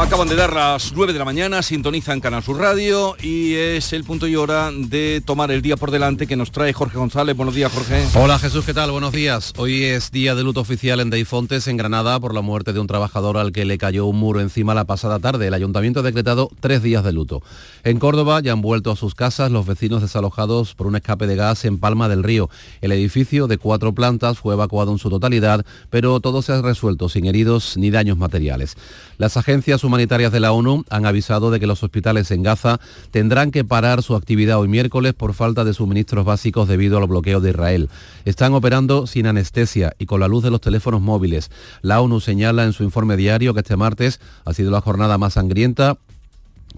Acaban de dar las 9 de la mañana, sintonizan Canal Sur Radio y es el punto y hora de tomar el día por delante que nos trae Jorge González. Buenos días, Jorge. Hola Jesús, ¿qué tal? Buenos días. Hoy es día de luto oficial en Deifontes, en Granada, por la muerte de un trabajador al que le cayó un muro encima la pasada tarde. El ayuntamiento ha decretado tres días de luto. En Córdoba ya han vuelto a sus casas los vecinos desalojados por un escape de gas en Palma del Río. El edificio de cuatro plantas fue evacuado en su totalidad, pero todo se ha resuelto sin heridos ni daños materiales. Las agencias humanitarias de la ONU han avisado de que los hospitales en Gaza tendrán que parar su actividad hoy miércoles por falta de suministros básicos debido al bloqueo de Israel. Están operando sin anestesia y con la luz de los teléfonos móviles. La ONU señala en su informe diario que este martes ha sido la jornada más sangrienta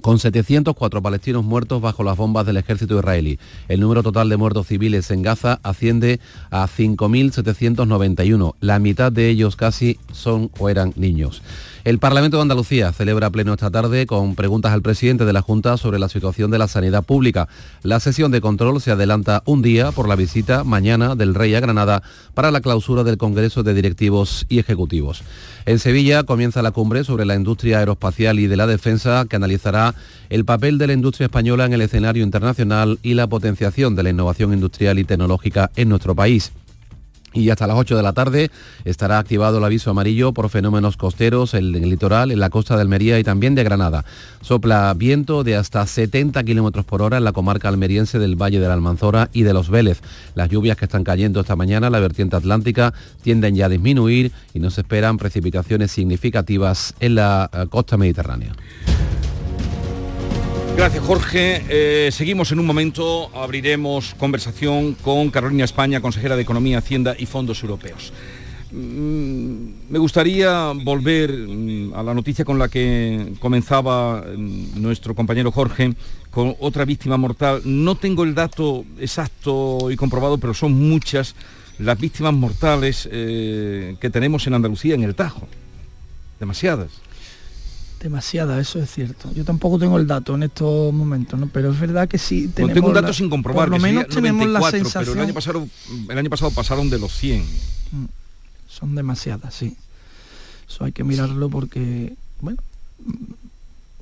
con 704 palestinos muertos bajo las bombas del ejército israelí. El número total de muertos civiles en Gaza asciende a 5.791. La mitad de ellos casi son o eran niños. El Parlamento de Andalucía celebra pleno esta tarde con preguntas al presidente de la Junta sobre la situación de la sanidad pública. La sesión de control se adelanta un día por la visita mañana del Rey a Granada para la clausura del Congreso de Directivos y Ejecutivos. En Sevilla comienza la cumbre sobre la industria aeroespacial y de la defensa que analizará el papel de la industria española en el escenario internacional y la potenciación de la innovación industrial y tecnológica en nuestro país y hasta las 8 de la tarde estará activado el aviso amarillo por fenómenos costeros en el litoral, en la costa de Almería y también de Granada. Sopla viento de hasta 70 kilómetros por hora en la comarca almeriense del Valle de la Almanzora y de los Vélez. Las lluvias que están cayendo esta mañana en la vertiente atlántica tienden ya a disminuir y no se esperan precipitaciones significativas en la eh, costa mediterránea. Gracias Jorge. Eh, seguimos en un momento, abriremos conversación con Carolina España, consejera de Economía, Hacienda y Fondos Europeos. Mm, me gustaría volver mm, a la noticia con la que comenzaba mm, nuestro compañero Jorge, con otra víctima mortal. No tengo el dato exacto y comprobado, pero son muchas las víctimas mortales eh, que tenemos en Andalucía, en el Tajo. Demasiadas demasiada, eso es cierto. Yo tampoco tengo el dato en estos momentos, ¿no? pero es verdad que sí tenemos... tengo un dato sin comprobar, por lo menos tenemos la sensación... Pero el año, pasado, el año pasado pasaron de los 100. Mm, son demasiadas, sí. Eso hay que mirarlo porque, bueno,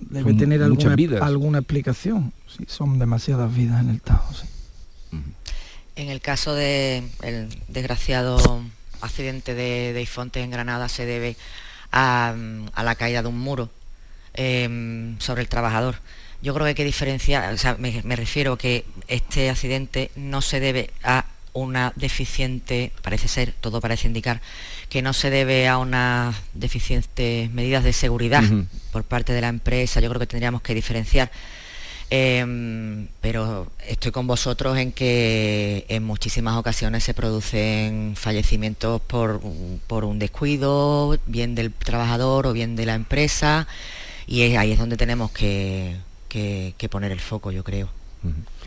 debe tener alguna, alguna explicación. Sí, son demasiadas vidas en el Tajo, sí. En el caso del desgraciado accidente de, de Ifonte en Granada se debe a, a la caída de un muro Em, sobre el trabajador. Yo creo que hay que diferenciar, o sea, me, me refiero que este accidente no se debe a una deficiente, parece ser, todo parece indicar, que no se debe a unas deficientes medidas de seguridad por parte de la empresa. Yo creo que tendríamos que diferenciar. Em, pero estoy con vosotros en que en muchísimas ocasiones se producen fallecimientos por, por un descuido, bien del trabajador o bien de la empresa y ahí es donde tenemos que, poner el foco, yo creo.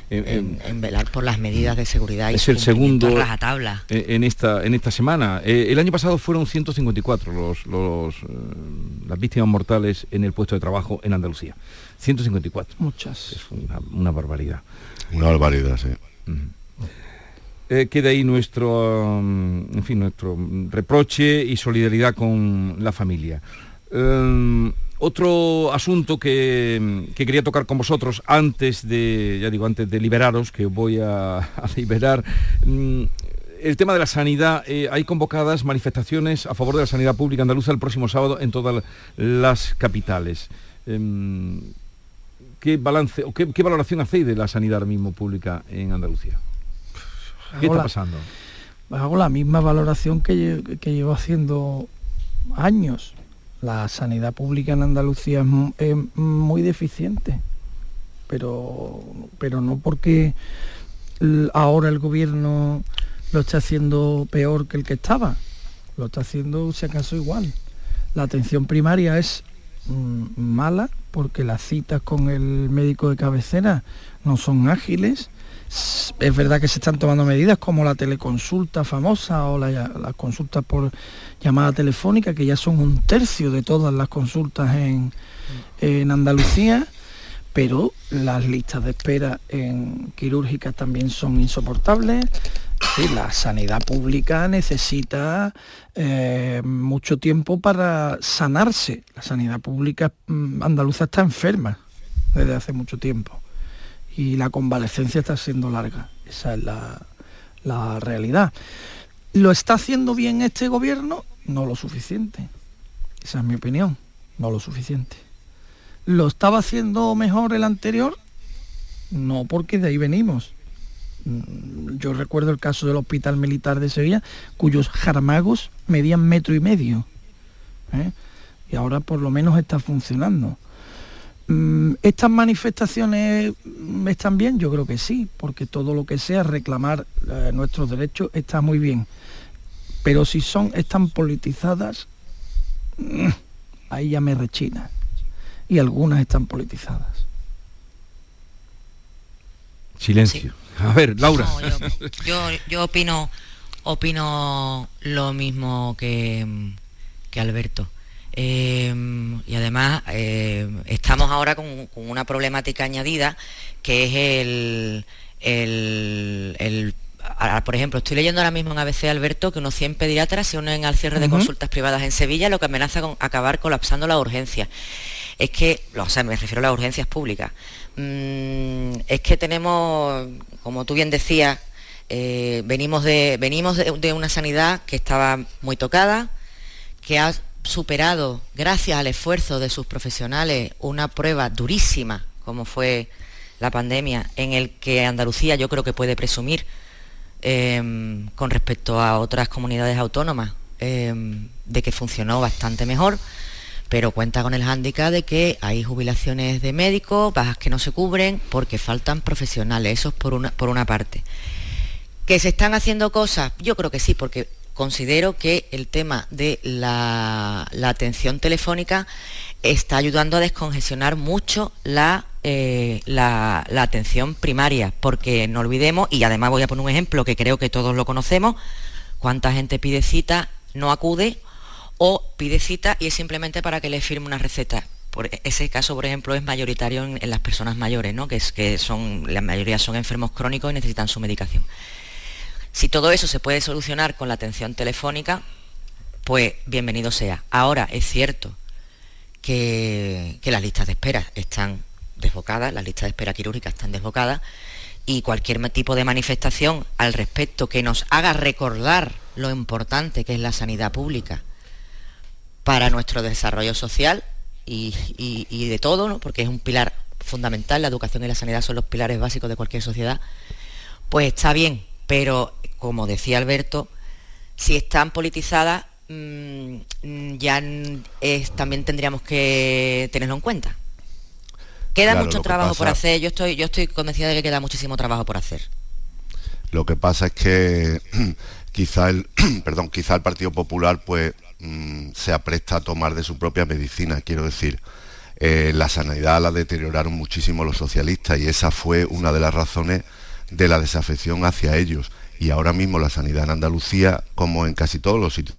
en, velar por las medidas de seguridad y es el segundo tabla. en esta en esta semana. Eh, el año pasado fueron 154 los, los eh, las víctimas mortales en el puesto de trabajo en Andalucía. 154 muchas. Es una, barbaridad. Una barbaridad sí. Eh, queda ahí nuestro mm, en fin nuestro reproche y solidaridad con la familia otro asunto que, quería tocar con vosotros antes de, ya digo, antes de liberaros, que voy a, liberar, mm, el tema de la sanidad, eh, hay convocadas manifestaciones a favor de la sanidad pública andaluza el próximo sábado en todas las capitales. Em, ¿Qué balance o qué, valoración hacéis de la sanidad ahora mismo pública en Andalucía? ¿Qué está pasando? hago la misma valoración que, que llevo haciendo años la sanidad pública en Andalucía es, muy deficiente, pero, pero no porque ahora el gobierno lo está haciendo peor que el que estaba, lo está haciendo si acaso igual. La atención primaria es mm, mala porque las citas con el médico de cabecera no son ágiles, es verdad que se están tomando medidas como la teleconsulta famosa o las consultas por llamada telefónica, que ya son un tercio de todas las consultas en, Andalucía, pero las listas de espera en quirúrgicas también son insoportables. la sanidad pública necesita eh, mucho tiempo para sanarse. La sanidad pública mm, andaluza está enferma desde hace mucho tiempo y la convalecencia está siendo larga. Esa es la, la realidad. ¿Lo está haciendo bien este gobierno? No lo suficiente. Esa es mi opinión. No lo suficiente. ¿Lo estaba haciendo mejor el anterior? No, porque de ahí venimos. Mm, yo recuerdo el caso del Hospital Militar de Sevilla, cuyos jarmagos medían metro y medio. ¿eh? Y ahora por lo menos está funcionando. Mm, ¿Estas manifestaciones están bien? Yo creo que sí, porque todo lo que sea reclamar eh, nuestros derechos está muy bien. Pero si son, están politizadas, mm, ahí ya me rechina. Y algunas están politizadas. Silencio. A ver, Laura. yo, opino, opino lo mismo que, que Alberto. Em, y además em, estamos ahora con, una problemática añadida que es el, por ejemplo, estoy leyendo ahora mismo en ABC Alberto que unos 100 pediatras se unen al cierre de consultas privadas en Sevilla, lo que amenaza con acabar colapsando la urgencia. Es que, o sea, me refiero a las urgencias públicas. Mm, es que tenemos, como tú bien decías, eh, venimos, de, venimos de, una sanidad que estaba muy tocada, que ha superado, gracias al esfuerzo de sus profesionales, una prueba durísima, como fue la pandemia, en el que Andalucía yo creo que puede presumir em, con respecto a otras comunidades autónomas em, de que funcionó bastante mejor pero cuenta con el hándicap de que hay jubilaciones de médicos, bajas que no se cubren porque faltan profesionales, eso es por una, por una parte. ¿Que se están haciendo cosas? Yo creo que sí, porque considero que el tema de la, atención telefónica está ayudando a descongestionar mucho eh, la, atención primaria, porque no olvidemos, y además voy a poner un ejemplo que creo que todos lo conocemos, cuánta gente pide cita, no acude o pide cita y es simplemente para que le firme una receta. Por ese caso, por ejemplo, es mayoritario en, las personas mayores, ¿no? que, es, que son, la mayoría son enfermos crónicos y necesitan su medicación. Si todo eso se puede solucionar con la atención telefónica, pues bienvenido sea. Ahora, es cierto que, las listas de espera están desbocadas, las listas de espera quirúrgicas están desbocadas, y cualquier tipo de manifestación al respecto que nos haga recordar lo importante que es la sanidad pública para nuestro desarrollo social y, de todo, porque es un pilar fundamental, la educación y la sanidad son los pilares básicos de cualquier sociedad, pues está bien, pero como decía Alberto, si están politizadas, mm, ya también tendríamos que tenerlo en cuenta. Queda mucho trabajo por hacer, yo estoy, yo estoy convencida de que queda muchísimo trabajo por hacer. Lo que pasa es que quizá el, perdón, quizá el Partido Popular pues Mm, se apresta a tomar de su propia medicina, quiero decir. Eh, la sanidad la deterioraron muchísimo los socialistas y esa fue una de las razones de la desafección hacia ellos. Y ahora mismo la sanidad en Andalucía, como en casi todos los sitios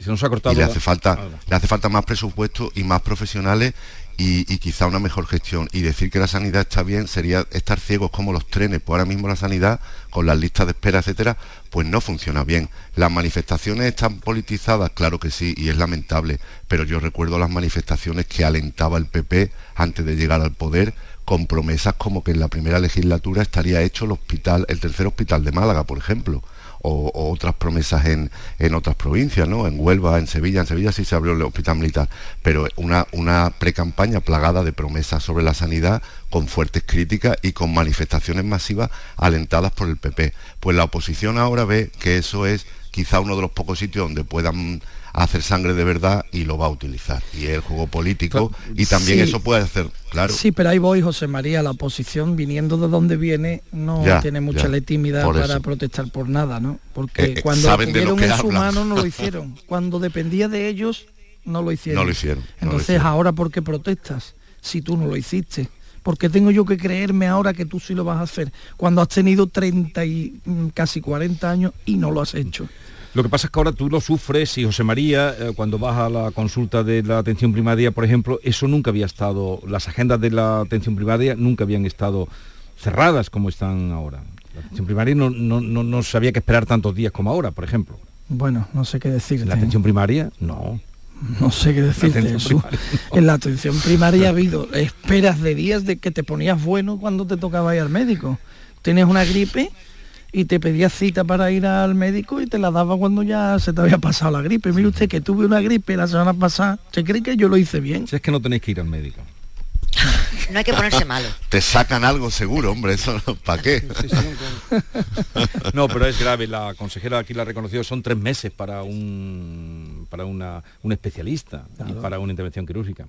se nos ha cortado. Y le hace falta, le hace falta más presupuesto y más profesionales y, quizá una mejor gestión. Y decir que la sanidad está bien sería estar ciegos como los trenes. Pues ahora mismo la sanidad, con las listas de espera, etcétera, pues no funciona bien. Las manifestaciones están politizadas, claro que sí, y es lamentable. Pero yo recuerdo las manifestaciones que alentaba el PP antes de llegar al poder con promesas como que en la primera legislatura estaría hecho el hospital, el tercer hospital de Málaga, por ejemplo o, otras promesas en, en, otras provincias, ¿no? En Huelva, en Sevilla, en Sevilla sí se abrió el hospital militar, pero una, una pre-campaña plagada de promesas sobre la sanidad con fuertes críticas y con manifestaciones masivas alentadas por el PP. Pues la oposición ahora ve que eso es quizá uno de los pocos sitios donde puedan hacer sangre de verdad y lo va a utilizar. Y el juego político y también eso puede hacer, claro. Sí, pero ahí voy, José María, la oposición viniendo de donde viene no tiene mucha legitimidad para protestar por nada, ¿no? Porque eh, eh, cuando tuvieron en su mano no lo hicieron. cuando dependía de ellos no lo hicieron. No lo hicieron. Entonces, ahora ¿por qué protestas? Si tú no lo hiciste. porque tengo yo que creerme ahora que tú sí lo vas a hacer? Cuando has tenido 30 y mm, casi 40 años y no lo has hecho. Lo que pasa es que ahora tú lo sufres y José María, eh, cuando vas a la consulta de la atención primaria, por ejemplo, eso nunca había estado, las agendas de la atención primaria nunca habían estado cerradas como están ahora. La atención primaria no, no, no, no sabía que esperar tantos días como ahora, por ejemplo. Bueno, no sé qué decir. La atención primaria, no. No sé qué decirte. primaria, no. En la atención primaria ha habido esperas de días de que te ponías bueno cuando te tocaba ir al médico. Tenías una gripe y te pedías cita para ir al médico y te la daba cuando ya se te había pasado la gripe. Mire usted que tuve una gripe la semana pasada. ¿Se cree que yo lo hice bien? Si es que no tenéis que ir al médico. No hay que ponerse malo. Te sacan algo seguro, hombre, eso ¿para qué? No, pero es grave. La consejera aquí la ha reconocido. Son tres meses para un para una, un especialista y para una intervención quirúrgica.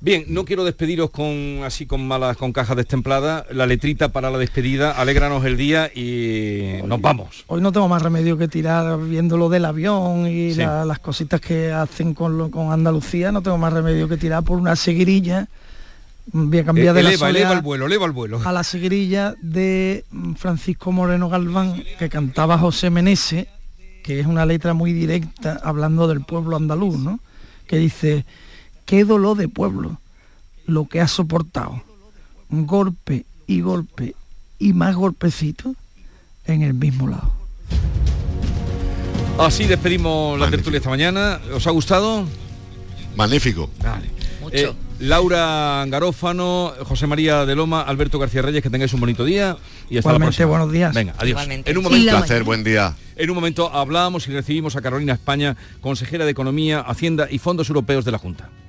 Bien, no quiero despediros con así con malas, con cajas destempladas. La letrita para la despedida, alégranos el día y nos vamos. Hoy no tengo más remedio que tirar viendo lo del avión y Sí. la- las cositas que hacen con, lo- con Andalucía, no tengo más remedio que tirar por una seguirilla. Voy a cambiar de la Eh, eleva, eleva soleá el vuelo, eleva el vuelo. a la seguirilla de Francisco Moreno Galván, que cantaba José Menese, que es una letra muy directa hablando del pueblo andaluz, ¿no? Que dice, qué dolor de pueblo lo que ha soportado. Un golpe y golpe y más golpecitos en el mismo lado. Así despedimos la Magnífico. tertulia esta mañana. ¿Os ha gustado? Magnífico. Vale. Mucho. Eh, Laura Garófano, José María de Loma, Alberto García Reyes, que tengáis un bonito día y hasta la Igualmente, próxima. buenos días. Venga, adiós. Igualmente. En un momento, la Placer, buen día. en un momento hablamos y recibimos a Carolina España, consejera de Economía, Hacienda y Fondos Europeos de la Junta.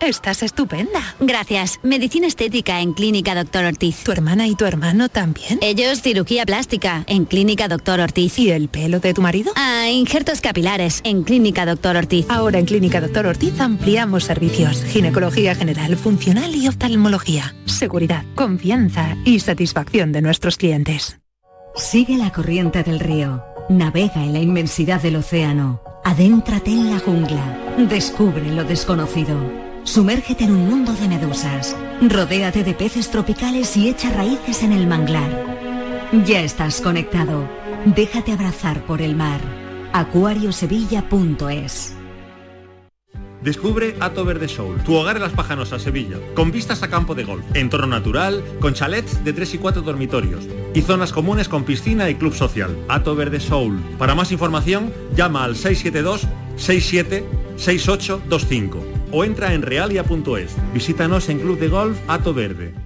Estás estupenda. Gracias. Medicina estética en Clínica Doctor Ortiz. ¿Tu hermana y tu hermano también? Ellos cirugía plástica en Clínica Doctor Ortiz. ¿Y el pelo de tu marido? Ah, injertos capilares en Clínica Doctor Ortiz. Ahora en Clínica Doctor Ortiz ampliamos servicios. Ginecología general, funcional y oftalmología. Seguridad, confianza y satisfacción de nuestros clientes. Sigue la corriente del río. Navega en la inmensidad del océano. Adéntrate en la jungla. Descubre lo desconocido. Sumérgete en un mundo de medusas. Rodéate de peces tropicales y echa raíces en el manglar. Ya estás conectado. Déjate abrazar por el mar. acuariosevilla.es Descubre Ato Verde Soul, tu hogar en Las Pajanosas, Sevilla, con vistas a campo de golf, entorno natural, con chalets de 3 y 4 dormitorios y zonas comunes con piscina y club social. Ato Verde Soul. Para más información, llama al 672 67 6825 o entra en realia.es. Visítanos en Club de Golf Ato Verde.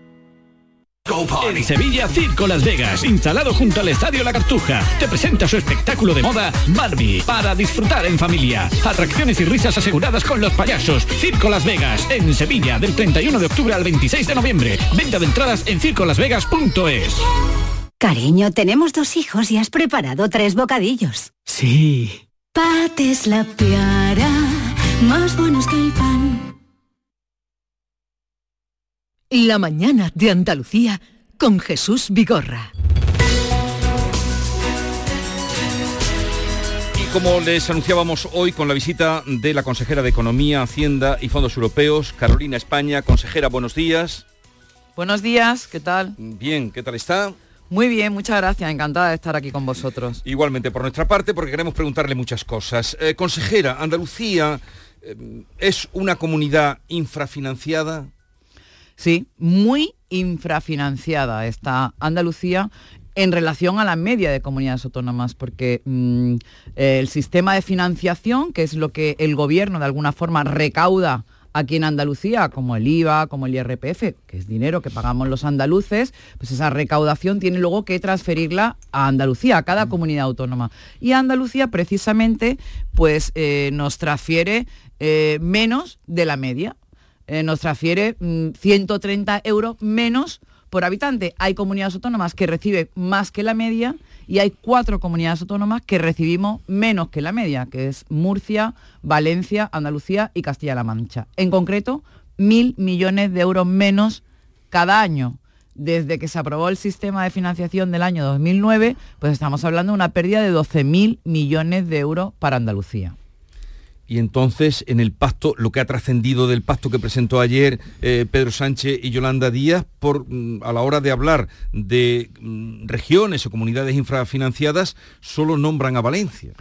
En Sevilla, Circo Las Vegas, instalado junto al Estadio La Cartuja, te presenta su espectáculo de moda Barbie, para disfrutar en familia. Atracciones y risas aseguradas con los payasos. Circo Las Vegas, en Sevilla, del 31 de octubre al 26 de noviembre. Venta de entradas en circolasvegas.es. Cariño, tenemos dos hijos y has preparado tres bocadillos. Sí. Pates la piara, más buenos que el pan. La mañana de Andalucía con Jesús Vigorra. Y como les anunciábamos hoy con la visita de la consejera de Economía, Hacienda y Fondos Europeos, Carolina España, consejera, buenos días. Buenos días, ¿qué tal? Bien, ¿qué tal está? Muy bien, muchas gracias, encantada de estar aquí con vosotros. Igualmente por nuestra parte, porque queremos preguntarle muchas cosas. Eh, consejera, Andalucía eh, es una comunidad infrafinanciada. Sí, muy infrafinanciada está Andalucía en relación a la media de comunidades autónomas, porque mm, el sistema de financiación, que es lo que el gobierno de alguna forma recauda aquí en Andalucía, como el IVA, como el IRPF, que es dinero que pagamos los andaluces, pues esa recaudación tiene luego que transferirla a Andalucía, a cada comunidad autónoma. Y Andalucía precisamente pues eh, nos transfiere eh, menos de la media. Eh, nos transfiere 130 mm, euros menos por habitante. Hay comunidades autónomas que reciben más que la media y hay cuatro comunidades autónomas que recibimos menos que la media, que es Murcia, Valencia, Andalucía y Castilla-La Mancha. En concreto, mil millones de euros menos cada año. Desde que se aprobó el sistema de financiación del año 2009, pues estamos hablando de una pérdida de 12.000 millones de euros para Andalucía y entonces en el pacto, lo que ha trascendido del pacto que presentó ayer eh, Pedro Sánchez y Yolanda Díaz, por, mm, a la hora de hablar de mm, regiones o comunidades infrafinanciadas, solo nombran a Valencia.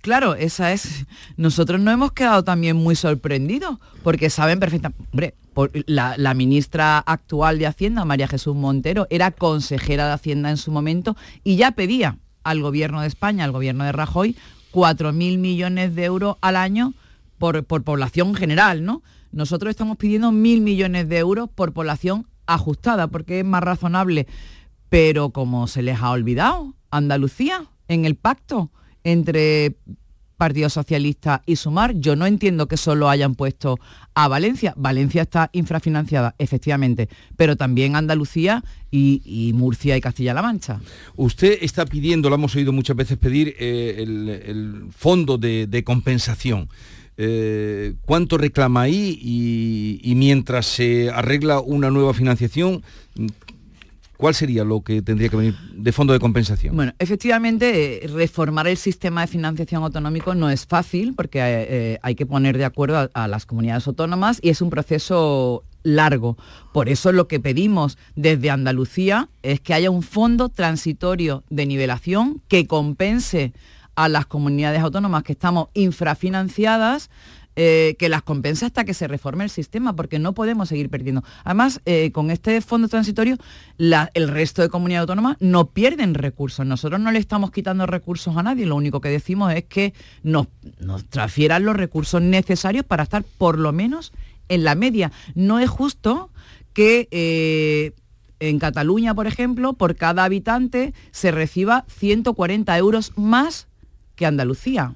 Claro, esa es. Nosotros no hemos quedado también muy sorprendidos, porque saben perfectamente. Hombre, la, la, ministra actual de Hacienda, María Jesús Montero, era consejera de Hacienda en su momento y ya pedía al gobierno de España, al gobierno de Rajoy, 4.000 millones de euros al año por, población general, ¿no? Nosotros estamos pidiendo 1.000 millones de euros por población ajustada, porque es más razonable. Pero como se les ha olvidado, Andalucía, en el pacto entre Partido Socialista y Sumar. Yo no entiendo que solo hayan puesto a Valencia. Valencia está infrafinanciada, efectivamente, pero también Andalucía y, Murcia y Castilla-La Mancha. Usted está pidiendo, lo hemos oído muchas veces pedir, eh, el, fondo de, compensación. Eh, ¿Cuánto reclama ahí? y mientras se arregla una nueva financiación, ¿Cuál sería lo que tendría que venir de fondo de compensación? Bueno, efectivamente, eh, reformar el sistema de financiación autonómico no es fácil porque eh, eh, hay que poner de acuerdo a, las comunidades autónomas y es un proceso largo. Por eso lo que pedimos desde Andalucía es que haya un fondo transitorio de nivelación que compense a las comunidades autónomas que estamos infrafinanciadas eh, que las compensa hasta que se reforme el sistema, porque no podemos seguir perdiendo. Además, eh, con este fondo transitorio, el resto de comunidades autónomas no pierden recursos. Nosotros no le estamos quitando recursos a nadie, lo único que decimos es que nos, transfieran los recursos necesarios para estar por lo menos en la media. No es justo que... Eh, en Cataluña, por ejemplo, por cada habitante se reciba 140 euros más que Andalucía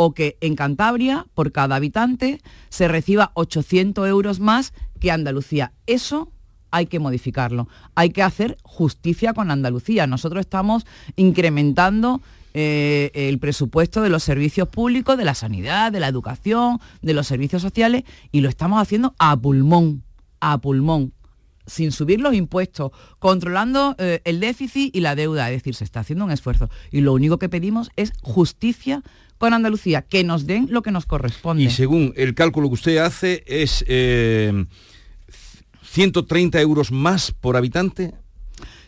o que en Cantabria, por cada habitante, se reciba 800 euros más que Andalucía. Eso hay que modificarlo. Hay que hacer justicia con Andalucía. Nosotros estamos incrementando eh, el presupuesto de los servicios públicos, de la sanidad, de la educación, de los servicios sociales, y lo estamos haciendo a pulmón, a pulmón sin subir los impuestos, controlando eh, el déficit y la deuda, es decir, se está haciendo un esfuerzo. Y lo único que pedimos es justicia con Andalucía, que nos den lo que nos corresponde. Y según el cálculo que usted hace, es 130 eh, euros más por habitante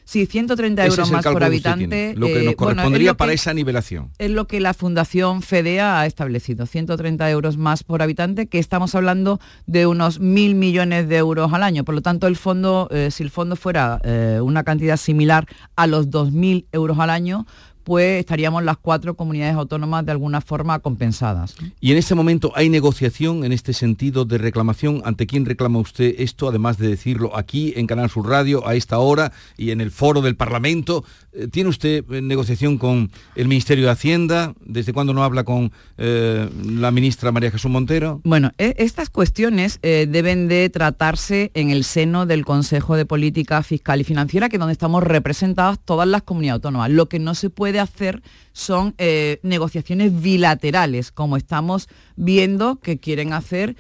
Sí, 130 euros más por habitante. Lo que nos eh, correspondería para esa nivelación. Es lo que la Fundación FEDEA ha establecido, 130 euros más por habitante, que estamos hablando de unos mil millones de euros al año. Por lo tanto, el fondo, eh, si el fondo fuera una cantidad similar a los 2.000 euros al año, pues estaríamos las cuatro comunidades autónomas de alguna forma compensadas. ¿Y en este momento hay negociación en este sentido de reclamación? ¿Ante quién reclama usted esto, además de decirlo aquí en Canal Sur Radio a esta hora y en el foro del Parlamento? Eh, ¿Tiene usted eh, negociación con el Ministerio de Hacienda? ¿Desde cuándo no habla con eh, la ministra María Jesús Montero? Bueno, e, estas cuestiones deben de tratarse en el seno del Consejo de Política Fiscal y Financiera, que es donde estamos representadas todas las comunidades autónomas. Lo que no se puede hacer son negociaciones bilaterales, como estamos viendo que quieren hacer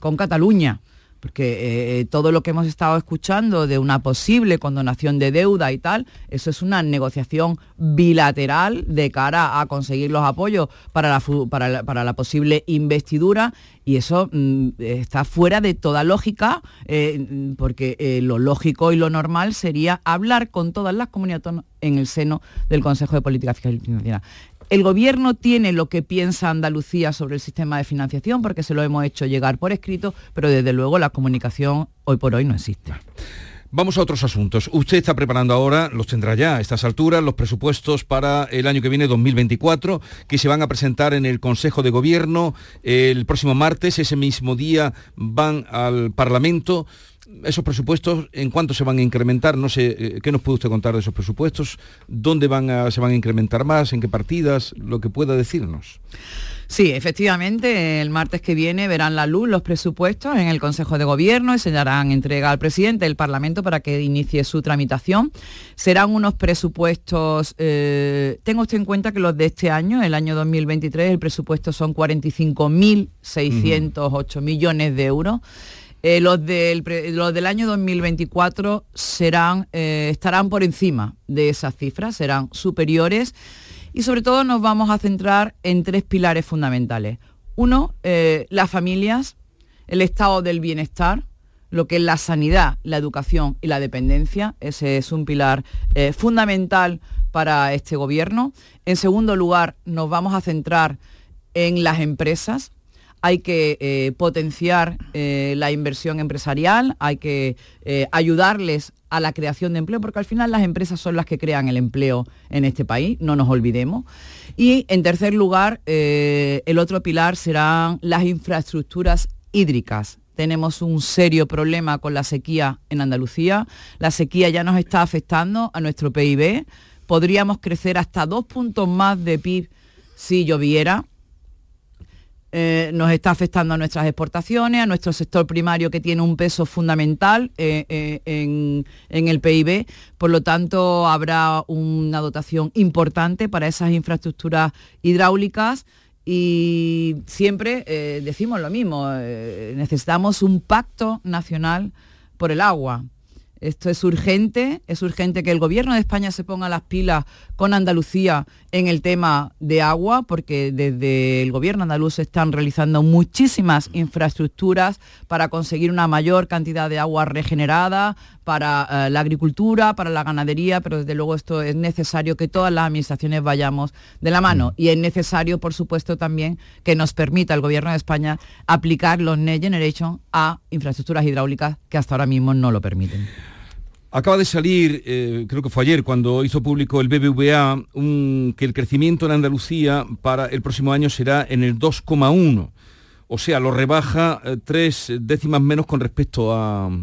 con Cataluña porque eh, todo lo que hemos estado escuchando de una posible condonación de deuda y tal, eso es una negociación bilateral de cara a conseguir los apoyos para la, para la, posible investidura y eso mm, está fuera de toda lógica, eh, porque eh, lo lógico y lo normal sería hablar con todas las comunidades en el seno del Consejo de Política Fiscal y. El gobierno tiene lo que piensa Andalucía sobre el sistema de financiación porque se lo hemos hecho llegar por escrito, pero desde luego la comunicación hoy por hoy no existe. Vamos a otros asuntos. Usted está preparando ahora, los tendrá ya a estas alturas, los presupuestos para el año que viene, 2024, que se van a presentar en el Consejo de Gobierno el próximo martes. Ese mismo día van al Parlamento esos presupuestos, ¿en cuánto se van a incrementar? No sé, eh, ¿qué nos puede usted contar de esos presupuestos? ¿Dónde van se van a incrementar más? ¿En qué partidas? Lo que pueda decirnos. Sí, efectivamente, el martes que viene verán la luz los presupuestos en el Consejo de Gobierno y se darán entrega al presidente del Parlamento para que inicie su tramitación. Serán unos presupuestos, eh, tengo usted en cuenta que los de este año, el año 2023, el presupuesto son 45.608 millones de euros. Eh, los, del, del, año 2024 serán, eh, estarán por encima de esas cifras, serán superiores y sobre todo nos vamos a centrar en tres pilares fundamentales. Uno, eh, las familias, el estado del bienestar, lo que es la sanidad, la educación y la dependencia. Ese es un pilar fundamental para este gobierno. En segundo lugar, nos vamos a centrar en las empresas, hay que eh, potenciar eh, la inversión empresarial, hay que eh, ayudarles a la creación de empleo, porque al final las empresas son las que crean el empleo en este país, no nos olvidemos. Y en tercer lugar, el otro pilar serán las infraestructuras hídricas. Tenemos un serio problema con la sequía en Andalucía. La sequía ya nos está afectando a nuestro PIB. Podríamos crecer hasta dos puntos más de PIB si lloviera eh, nos está afectando a nuestras exportaciones, a nuestro sector primario que tiene un peso fundamental eh, eh, en, el PIB. Por lo tanto, habrá una dotación importante para esas infraestructuras hidráulicas. Y siempre decimos lo mismo, necesitamos un pacto nacional por el agua. Esto es urgente, es urgente que el gobierno de España se ponga las pilas con Andalucía en el tema de agua, porque desde el gobierno andaluz se están realizando muchísimas infraestructuras para conseguir una mayor cantidad de agua regenerada para eh, la agricultura, para la ganadería, pero desde luego esto es necesario que todas las administraciones vayamos de la mano mm. y es necesario, por supuesto, también que nos permita el gobierno de España aplicar los Next Generation a infraestructuras hidráulicas que hasta ahora mismo no lo permiten. Acaba de salir, eh, creo que fue ayer, cuando hizo público el BBVA, que el crecimiento en Andalucía para el próximo año será en el 2,1. O sea, lo rebaja eh, tres décimas menos con respecto a,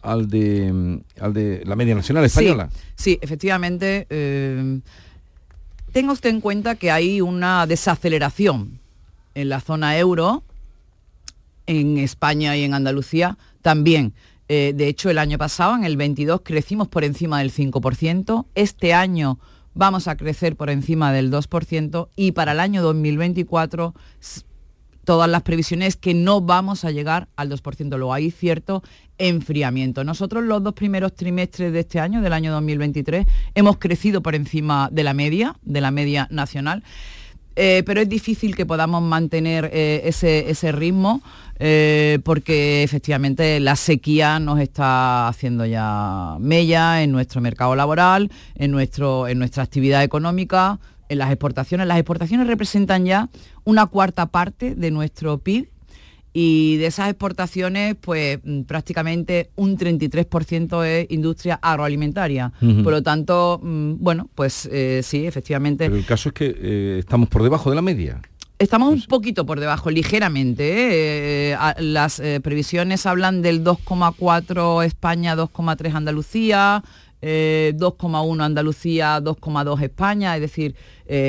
al, de, al de la media nacional española. Sí, efectivamente. Eh, tenga usted en cuenta que hay una desaceleración en la zona euro, en España y en Andalucía también. Eh, de hecho, el año pasado, en el 22, crecimos por encima del 5%. Este año vamos a crecer por encima del 2% y para el año 2024 todas las previsiones que no vamos a llegar al 2%. Luego hay cierto enfriamiento. Nosotros los dos primeros trimestres de este año, del año 2023, hemos crecido por encima de la media, de la media nacional. Eh, pero es difícil que podamos mantener eh, ese, ritmo eh, porque efectivamente la sequía nos está haciendo ya mella en nuestro mercado laboral, en, nuestro, en nuestra actividad económica, en las exportaciones. Las exportaciones representan ya una cuarta parte de nuestro PIB y de esas exportaciones, pues mm, prácticamente un 33% es industria agroalimentaria. Por lo tanto, mm, bueno, pues eh, sí, efectivamente. Pero el caso es que eh, estamos por debajo de la media. Estamos un poquito por debajo, ligeramente. ¿eh? las previsiones hablan del 2,4 España, 2,3 Andalucía, 2,1 Andalucía, 2,2 España. Es decir,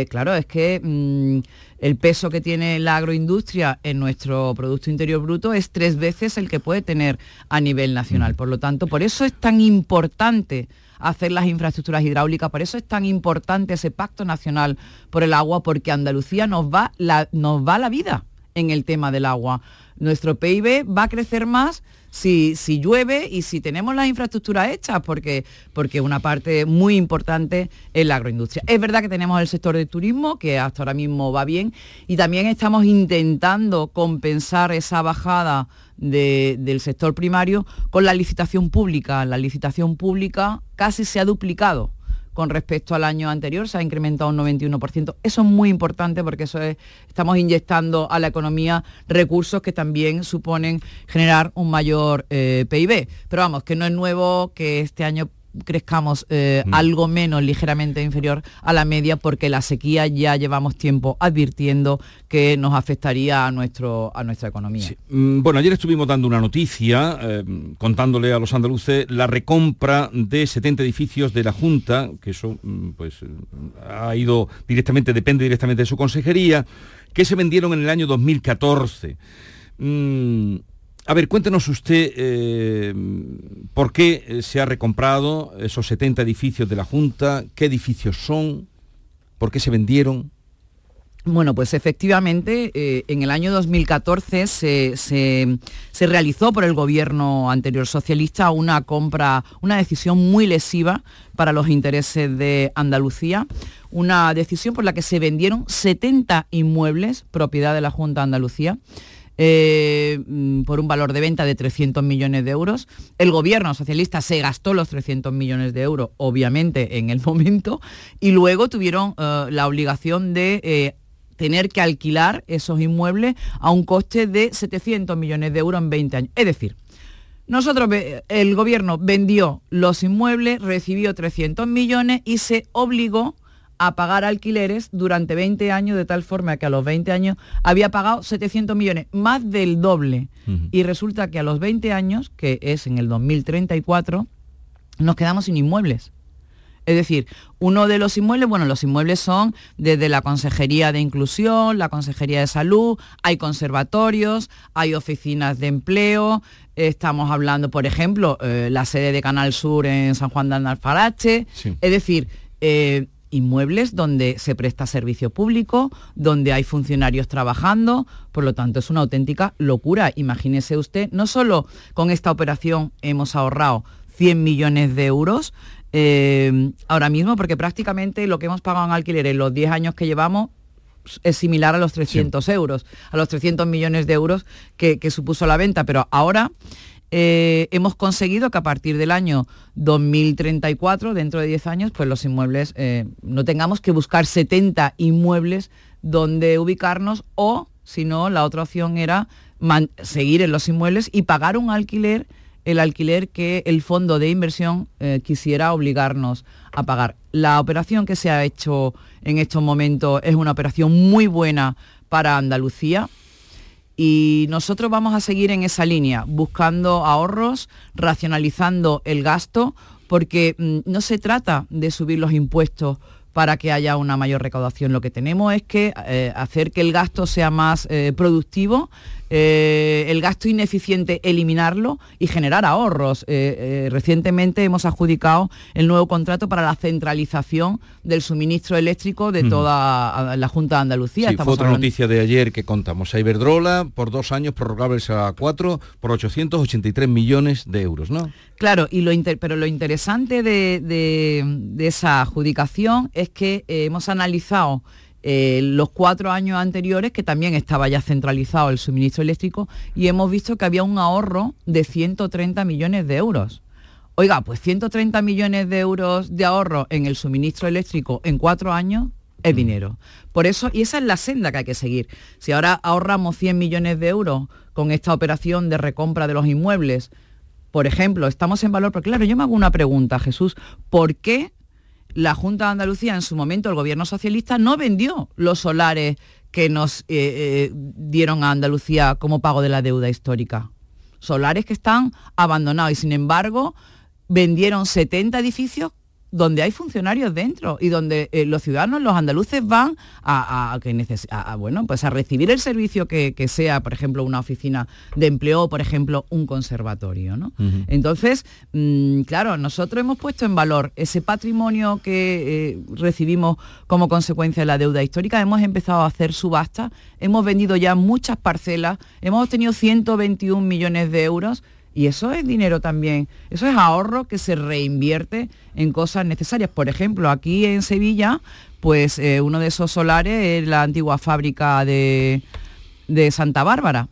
claro, es que mm, el peso que tiene la agroindustria en nuestro Producto Interior Bruto es tres veces el que puede tener a nivel nacional. Mm. Por lo tanto, por eso es tan importante hacer las infraestructuras hidráulicas, por eso es tan importante ese pacto nacional por el agua, porque Andalucía nos va la, nos va la vida en el tema del agua. Nuestro PIB va a crecer más si, si llueve y si tenemos las infraestructuras hechas, porque, porque una parte muy importante es la agroindustria. Es verdad que tenemos el sector del turismo, que hasta ahora mismo va bien, y también estamos intentando compensar esa bajada del sector primario con la licitación pública. La licitación pública casi se ha duplicado con respecto al año anterior, se ha incrementado un 91%. Eso es muy importante porque eso es, estamos inyectando a la economía recursos que también suponen generar un mayor eh, PIB. Pero vamos, que no es nuevo que este año crezcamos eh, mm. algo menos, ligeramente inferior a la media, porque la sequía ya llevamos tiempo advirtiendo que nos afectaría a, nuestro, a nuestra economía. Mm, bueno, ayer estuvimos dando una noticia, eh, contándole a los andaluces la recompra de 70 edificios de la Junta, que eso mm, pues ha ido directamente, depende directamente de su consejería, que se vendieron en el año 2014. A ver, cuéntenos usted eh, por qué eh, se ha recomprado esos 70 edificios de la Junta, qué edificios son, por qué se vendieron. Bueno, pues efectivamente, eh, en el año 2014 se, se, realizó por el gobierno anterior socialista una compra, una decisión muy lesiva para los intereses de Andalucía, una decisión por la que se vendieron 70 inmuebles propiedad de la Junta de Andalucía. Eh, mm, por un valor de venta de 300 millones de euros. El gobierno socialista se gastó los 300 millones de euros, obviamente, en el momento, y luego tuvieron eh, la obligación de eh, tener que alquilar esos inmuebles a un coste de 700 millones de euros en 20 años. Es decir, nosotros, el gobierno vendió los inmuebles, recibió 300 millones y se obligó a pagar alquileres durante 20 años, de tal forma que a los 20 años había pagado 700 millones, más del doble. Y resulta que a los 20 años, que es en el 2034, nos quedamos sin inmuebles. Es decir, uno de los inmuebles, bueno, los inmuebles son desde la Consejería de Inclusión, la Consejería de Salud, hay conservatorios, hay oficinas de empleo, estamos hablando, por ejemplo, eh, la sede de Canal Sur en San Juan de Alfarache, es decir, eh, inmuebles donde se presta servicio público, donde hay funcionarios trabajando, por lo tanto es una auténtica locura. Imagínese usted, no solo con esta operación hemos ahorrado 100 millones de euros, eh, ahora mismo, porque prácticamente lo que hemos pagado en alquiler en los 10 años que llevamos es similar a los 300 euros, a los 300 millones de euros que, que supuso la venta, pero ahora eh, hemos conseguido que a partir del año 2034, dentro de 10 años, pues los inmuebles, eh, no tengamos que buscar 70 inmuebles donde ubicarnos o, si no, la otra opción era seguir en los inmuebles y pagar un alquiler, el alquiler que el fondo de inversión eh, quisiera obligarnos a pagar. La operación que se ha hecho en estos momentos es una operación muy buena para Andalucía, y nosotros vamos a seguir en esa línea, buscando ahorros, racionalizando el gasto, porque mm, no se trata de subir los impuestos para que haya una mayor recaudación. Lo que tenemos es que eh, hacer que el gasto sea más eh, productivo, eh, el gasto ineficiente eliminarlo y generar ahorros. recientemente hemos adjudicado el nuevo contrato para la centralización del suministro eléctrico de toda la Junta de Andalucía. Sí, fue otra noticia de ayer que contamos. A Iberdrola por dos años prorrogables a cuatro por 883 millones de euros, ¿no? Claro, y lo pero lo interesante de, esa adjudicación es que eh, hemos analizado eh, los cuatro años anteriores, que también estaba ya centralizado el suministro eléctrico, y hemos visto que había un ahorro de 130 millones de euros. Oiga, pues 130 millones de euros de ahorro en el suministro eléctrico en cuatro años es mm. dinero. Por eso, y esa es la senda que hay que seguir. Si ahora ahorramos 100 millones de euros con esta operación de recompra de los inmuebles, por ejemplo, estamos en valor, pero claro, yo me hago una pregunta, Jesús, ¿por qué la Junta de Andalucía, en su momento el gobierno socialista, no vendió los solares que nos eh, eh, dieron a Andalucía como pago de la deuda histórica? Solares que están abandonados y sin embargo vendieron 70 edificios donde hay funcionarios dentro y donde eh, los ciudadanos, los andaluces van a, bueno, pues a recibir el servicio que, sea, por ejemplo, una oficina de empleo o, por ejemplo, un conservatorio. Entonces, mm, claro, nosotros hemos puesto en valor ese patrimonio que eh, recibimos como consecuencia de la deuda histórica, hemos empezado a hacer subasta, hemos vendido ya muchas parcelas, hemos obtenido 121 millones de euros Y eso es dinero también, eso es ahorro que se reinvierte en cosas necesarias. Por ejemplo, aquí en Sevilla, pues eh, uno de esos solares es la antigua fábrica de, de Santa Bárbara,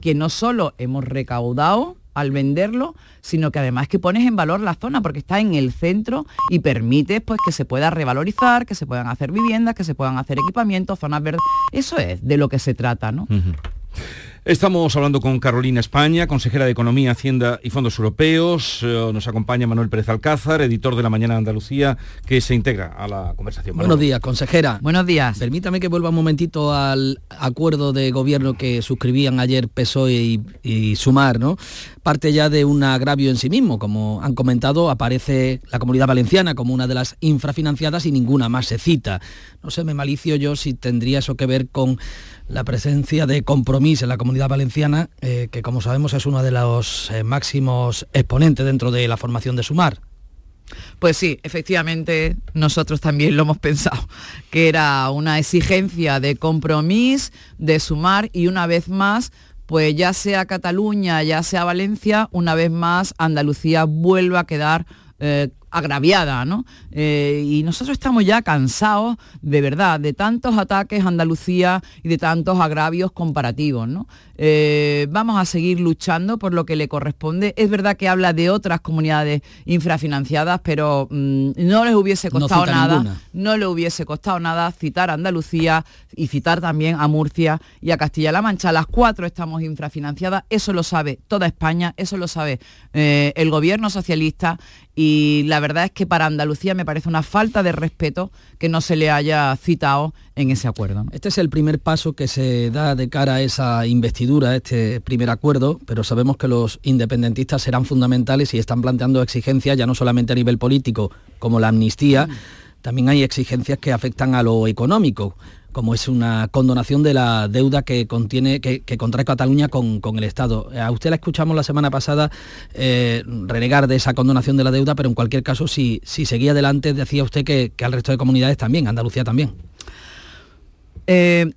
que no solo hemos recaudado al venderlo, sino que además que pones en valor la zona porque está en el centro y permite pues que se pueda revalorizar, que se puedan hacer viviendas, que se puedan hacer equipamientos, zonas verdes. Eso es de lo que se trata, ¿no? Estamos hablando con Carolina España, consejera de Economía, Hacienda y Fondos Europeos. Eh, nos acompaña Manuel Pérez Alcázar, editor de La Mañana de Andalucía, que se integra a la conversación. Buenos días, consejera. Buenos días. Permítame que vuelva un momentito al acuerdo de gobierno que suscribían ayer PSOE y, y Sumar, ¿no? Parte ya de un agravio en sí mismo. Como han comentado, aparece la Comunidad Valenciana como una de las infrafinanciadas y ninguna más se cita. No sé, me malicio yo si tendría eso que ver con la presencia de compromiso en la comunidad valenciana, eh, que como sabemos es uno de los eh, máximos exponentes dentro de la formación de Sumar. Pues sí, efectivamente nosotros también lo hemos pensado, que era una exigencia de compromiso, de sumar y una vez más, pues ya sea Cataluña, ya sea Valencia, una vez más Andalucía vuelve a quedar eh, agraviada, ¿no? Eh, y nosotros estamos ya cansados, de verdad, de tantos ataques a Andalucía y de tantos agravios comparativos, ¿no? Eh, vamos a seguir luchando por lo que le corresponde. Es verdad que habla de otras comunidades infrafinanciadas, pero mm, no les hubiese costado nada, no le hubiese costado nada citar a Andalucía y citar también a Murcia y a Castilla-La Mancha. Las cuatro estamos infrafinanciadas, eso lo sabe toda España, eso lo sabe eh, el gobierno socialista y la verdad es que para Andalucía me parece una falta de respeto que no se le haya citado en ese acuerdo. Este es el primer paso que se da de cara a esa investidura, este primer acuerdo, pero sabemos que los independentistas serán fundamentales y están planteando exigencias ya no solamente a nivel político como la amnistía, también hay exigencias que afectan a lo económico como es una condonación de la deuda que contiene, que, contrae Cataluña con, el Estado. A usted la escuchamos la semana pasada eh, renegar de esa condonación de la deuda, pero en cualquier caso, si, si seguía adelante, decía usted que, al resto de comunidades también, Andalucía también. Eh,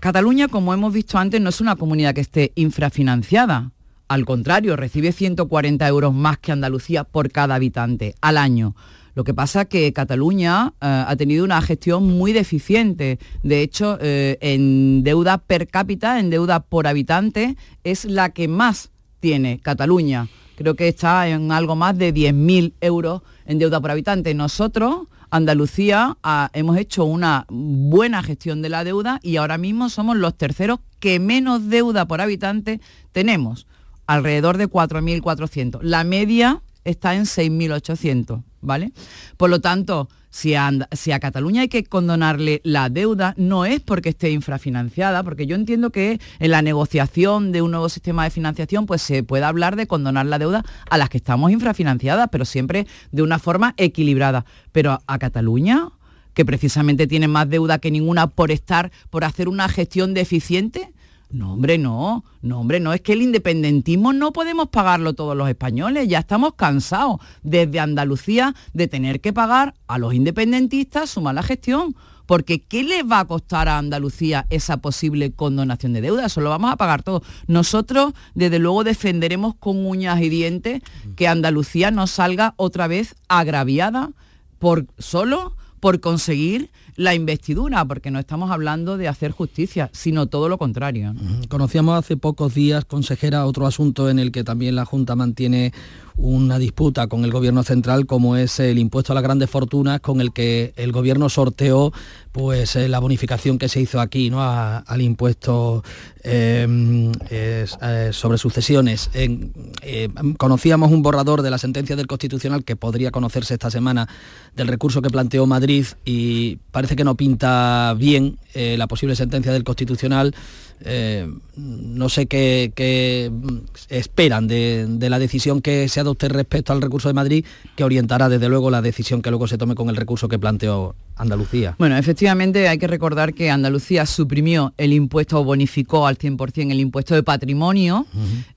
Cataluña, como hemos visto antes, no es una comunidad que esté infrafinanciada. Al contrario, recibe 140 euros más que Andalucía por cada habitante al año. Lo que pasa es que Cataluña eh, ha tenido una gestión muy deficiente. De hecho, eh, en deuda per cápita, en deuda por habitante, es la que más tiene Cataluña. Creo que está en algo más de 10.000 euros en deuda por habitante. Nosotros, Andalucía, ah, hemos hecho una buena gestión de la deuda y ahora mismo somos los terceros que menos deuda por habitante tenemos, alrededor de 4.400. La media está en 6.800. ¿vale? Por lo tanto, si a, si a, Cataluña hay que condonarle la deuda, no es porque esté infrafinanciada, porque yo entiendo que en la negociación de un nuevo sistema de financiación, pues se puede hablar de condonar la deuda a las que estamos infrafinanciadas, pero siempre de una forma equilibrada. Pero a Cataluña, que precisamente tiene más deuda que ninguna por estar, por hacer una gestión deficiente, no, hombre, no, no, hombre, no, es que el independentismo no podemos pagarlo todos los españoles, ya estamos cansados desde Andalucía de tener que pagar a los independentistas su mala gestión. Porque ¿qué les va a costar a Andalucía esa posible condonación de deuda? Eso lo vamos a pagar todos. Nosotros, desde luego, defenderemos con uñas y dientes que Andalucía no salga otra vez agraviada por solo por conseguir la investidura, porque no estamos hablando de hacer justicia, sino todo lo contrario. Conocíamos hace pocos días, consejera, otro asunto en el que también la Junta mantiene una disputa con el gobierno central como es el impuesto a las grandes fortunas con el que el gobierno sorteó pues eh, la bonificación que se hizo aquí ¿no? al impuesto em, eh, sobre sucesiones. Eh, conocíamos un borrador de la sentencia del Constitucional que podría conocerse esta semana del recurso que planteó Madrid y parece que no pinta bien la posible sentencia del Constitucional. no sé qué, esperan de, de la decisión que se ha usted respecto al recurso de Madrid, que orientará desde luego la decisión que luego se tome con el recurso que planteó Andalucía. Bueno, efectivamente hay que recordar que Andalucía suprimió el impuesto o bonificó al 100% el impuesto de patrimonio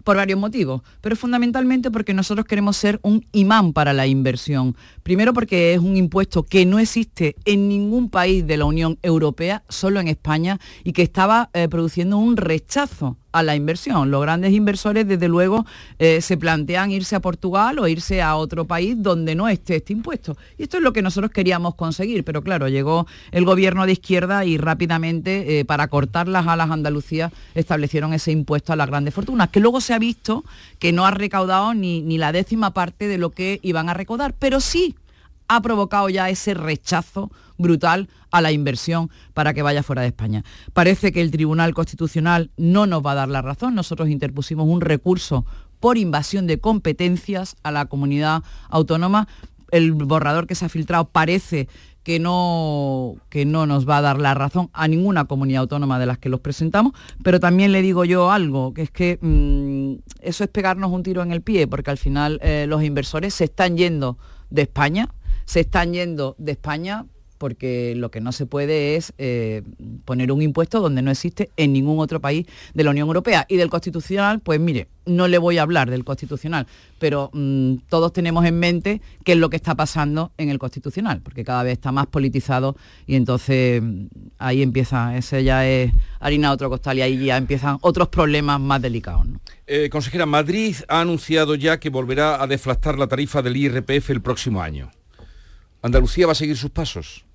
por varios motivos, pero fundamentalmente porque nosotros queremos ser un imán para la inversión. Primero porque es un impuesto que no existe en ningún país país de la Unión Europea, solo en España, y que estaba eh, produciendo un rechazo a la inversión. Los grandes inversores, desde luego, eh, se plantean irse a Portugal o irse a otro país donde no esté este impuesto. Y esto es lo que nosotros queríamos conseguir, pero claro, llegó el gobierno de izquierda y rápidamente, eh, para cortar las alas a Andalucía, establecieron ese impuesto a las grandes fortunas, que luego se ha visto que no ha recaudado ni, ni la décima parte de lo que iban a recaudar, pero sí ha provocado ya ese rechazo brutal a la inversión para que vaya fuera de España. Parece que el Tribunal Constitucional no nos va a dar la razón. Nosotros interpusimos un recurso por invasión de competencias a la comunidad autónoma. El borrador que se ha filtrado parece que no, que no nos va a dar la razón a ninguna comunidad autónoma de las que los presentamos, pero también le digo yo algo, que es que mm, eso es pegarnos un tiro en el pie, porque al final eh, los inversores se están yendo de España, se están yendo de España porque lo que no se puede es eh, poner un impuesto donde no existe en ningún otro país de la Unión Europea. Y del Constitucional, pues mire, no le voy a hablar del Constitucional, pero mm, todos tenemos en mente qué es lo que está pasando en el Constitucional, porque cada vez está más politizado y entonces mm, ahí empieza, ese ya es harina otro costal y ahí ya empiezan otros problemas más delicados. Eh, consejera, Madrid ha anunciado ya que volverá a deflactar la tarifa del IRPF el próximo año. ¿Andalucía va a seguir sus pasos?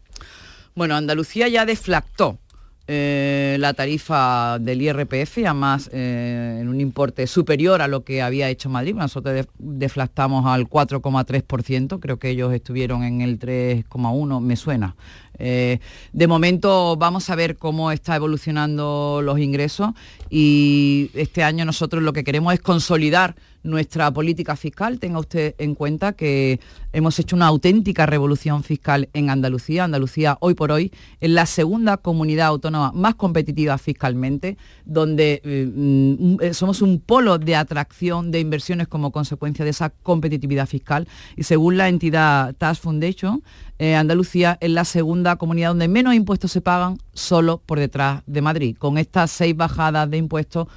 Bueno, Andalucía ya deflactó eh, la tarifa del IRPF, además eh, en un importe superior a lo que había hecho Madrid. Nosotros deflactamos al 4,3%, creo que ellos estuvieron en el 3,1%, me suena. Eh, de momento vamos a ver cómo está evolucionando los ingresos y este año nosotros lo que queremos es consolidar nuestra política fiscal. Tenga usted en cuenta que hemos hecho una auténtica revolución fiscal en Andalucía. Andalucía hoy por hoy es la segunda comunidad autónoma más competitiva fiscalmente, donde eh, mm, eh, somos un polo de atracción de inversiones como consecuencia de esa competitividad fiscal. Y según la entidad Tax Foundation, eh, Andalucía es la segunda comunidad donde menos impuestos se pagan solo por detrás de Madrid. Con estas seis bajadas de impuestos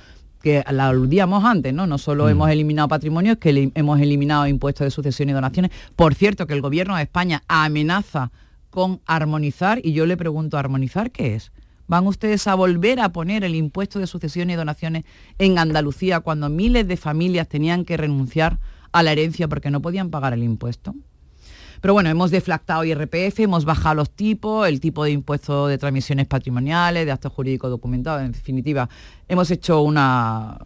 que la aludíamos antes, ¿no? No solo mm. hemos eliminado patrimonio, es que hemos eliminado impuestos de sucesión y donaciones. Por cierto, que el gobierno de España amenaza con armonizar, y yo le pregunto, ¿armonizar qué es? ¿Van ustedes a volver a poner el impuesto de sucesión y donaciones en Andalucía cuando miles de familias tenían que renunciar a la herencia porque no podían pagar el impuesto? Pero bueno, hemos deflactado IRPF, hemos bajado los tipos, el tipo de impuesto de transmisiones patrimoniales, de actos jurídicos documentados, en definitiva, hemos hecho una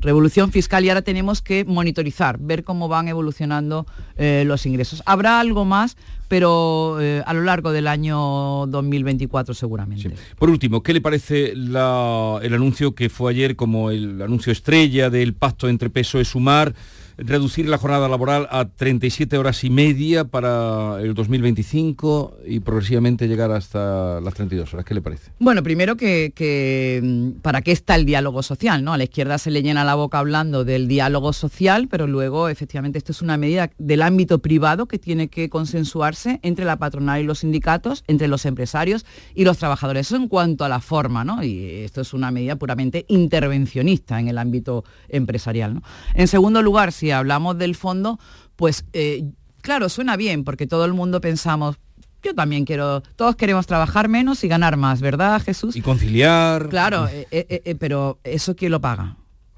revolución fiscal y ahora tenemos que monitorizar, ver cómo van evolucionando eh, los ingresos. Habrá algo más, pero eh, a lo largo del año 2024 seguramente. Por último, ¿qué le parece el anuncio que fue ayer como el anuncio estrella del pacto entre peso y Sumar? Reducir la jornada laboral a 37 horas y media para el 2025 y progresivamente llegar hasta las 32 horas. ¿Qué le parece? Bueno, primero que, mm, para qué está el diálogo social, ¿no? A la izquierda se le llena la boca hablando del diálogo social, pero luego efectivamente esto es una medida del ámbito privado que tiene que consensuarse entre la patronal y los sindicatos, entre los empresarios y los trabajadores. Eso en cuanto a la forma, ¿no? Y esto es una medida puramente intervencionista en el ámbito empresarial. ¿no? En segundo lugar, si hablamos del fondo, pues eh, claro, suena bien, porque todo el mundo pensamos, yo también quiero, todos queremos trabajar menos y ganar más, ¿verdad, Jesús? Y conciliar. Claro, eh, eh, pero ¿eso quién lo paga?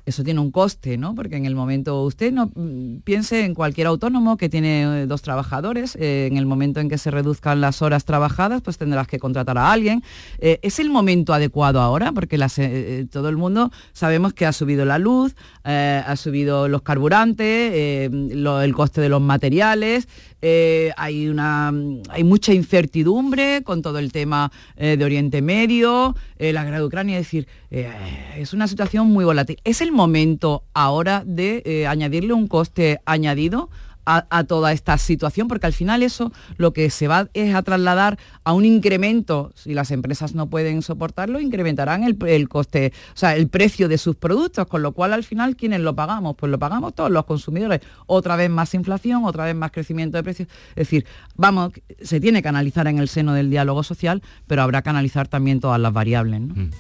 Eso tiene un coste, ¿no? Porque en el momento, usted no mm, piense en cualquier autónomo que tiene eh, dos trabajadores, eh, en el momento en que se reduzcan las horas trabajadas, pues tendrás que contratar a alguien. Eh, ¿Es el momento adecuado ahora? Porque todo el mundo sabemos que ha subido la luz, ha subido los carburantes, el coste de los materiales, hay, una, hay mucha incertidumbre con todo el tema de Oriente Medio, la guerra de Ucrania, es decir, es una situación muy volátil. ¿Es el momento ahora de eh, añadirle un coste añadido a, toda esta situación, porque al final eso lo que se va es a trasladar a un incremento, si las empresas no pueden soportarlo, incrementarán el, coste, o sea, el precio de sus productos, con lo cual al final, ¿quiénes lo pagamos? Pues lo pagamos todos los consumidores. Otra vez más inflación, otra vez más crecimiento de precios. Es decir, vamos, se tiene que analizar en el seno del diálogo social, pero habrá que analizar también todas las variables. Mm.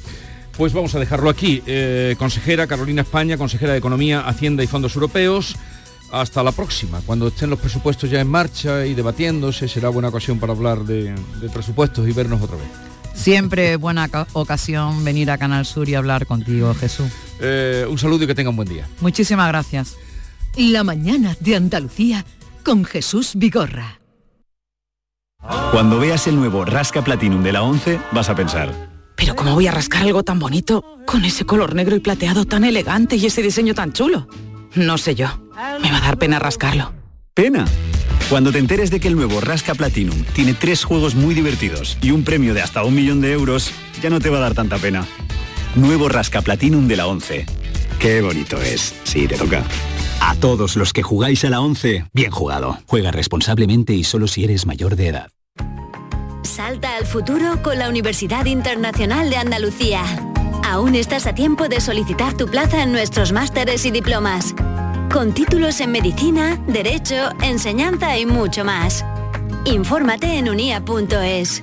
Pues vamos a dejarlo aquí. Eh, consejera Carolina España, consejera de Economía, Hacienda y Fondos Europeos. Hasta la próxima. Cuando estén los presupuestos ya en marcha y debatiéndose, será buena ocasión para hablar de, de presupuestos y vernos otra vez. Siempre buena ca- ocasión venir a Canal Sur y hablar contigo, Jesús. Eh, un saludo y que tengan buen día. Muchísimas gracias. La mañana de Andalucía con Jesús Vigorra. Cuando veas el nuevo Rasca Platinum de la 11, vas a pensar, Pero ¿cómo voy a rascar algo tan bonito con ese color negro y plateado tan elegante y ese diseño tan chulo? No sé yo. Me va a dar pena rascarlo. ¡pena! Cuando te enteres de que el nuevo Rasca Platinum tiene tres juegos muy divertidos y un premio de hasta un millón de euros, ya no te va a dar tanta pena. Nuevo Rasca Platinum de la 11. Qué bonito es. Sí, te toca. A todos los que jugáis a la 11, bien jugado. Juega responsablemente y solo si eres mayor de edad. Salta al futuro con la Universidad Internacional de Andalucía. Aún estás a tiempo de solicitar tu plaza en nuestros másteres y diplomas. Con títulos en medicina, derecho, enseñanza y mucho más. Infórmate en unia.es.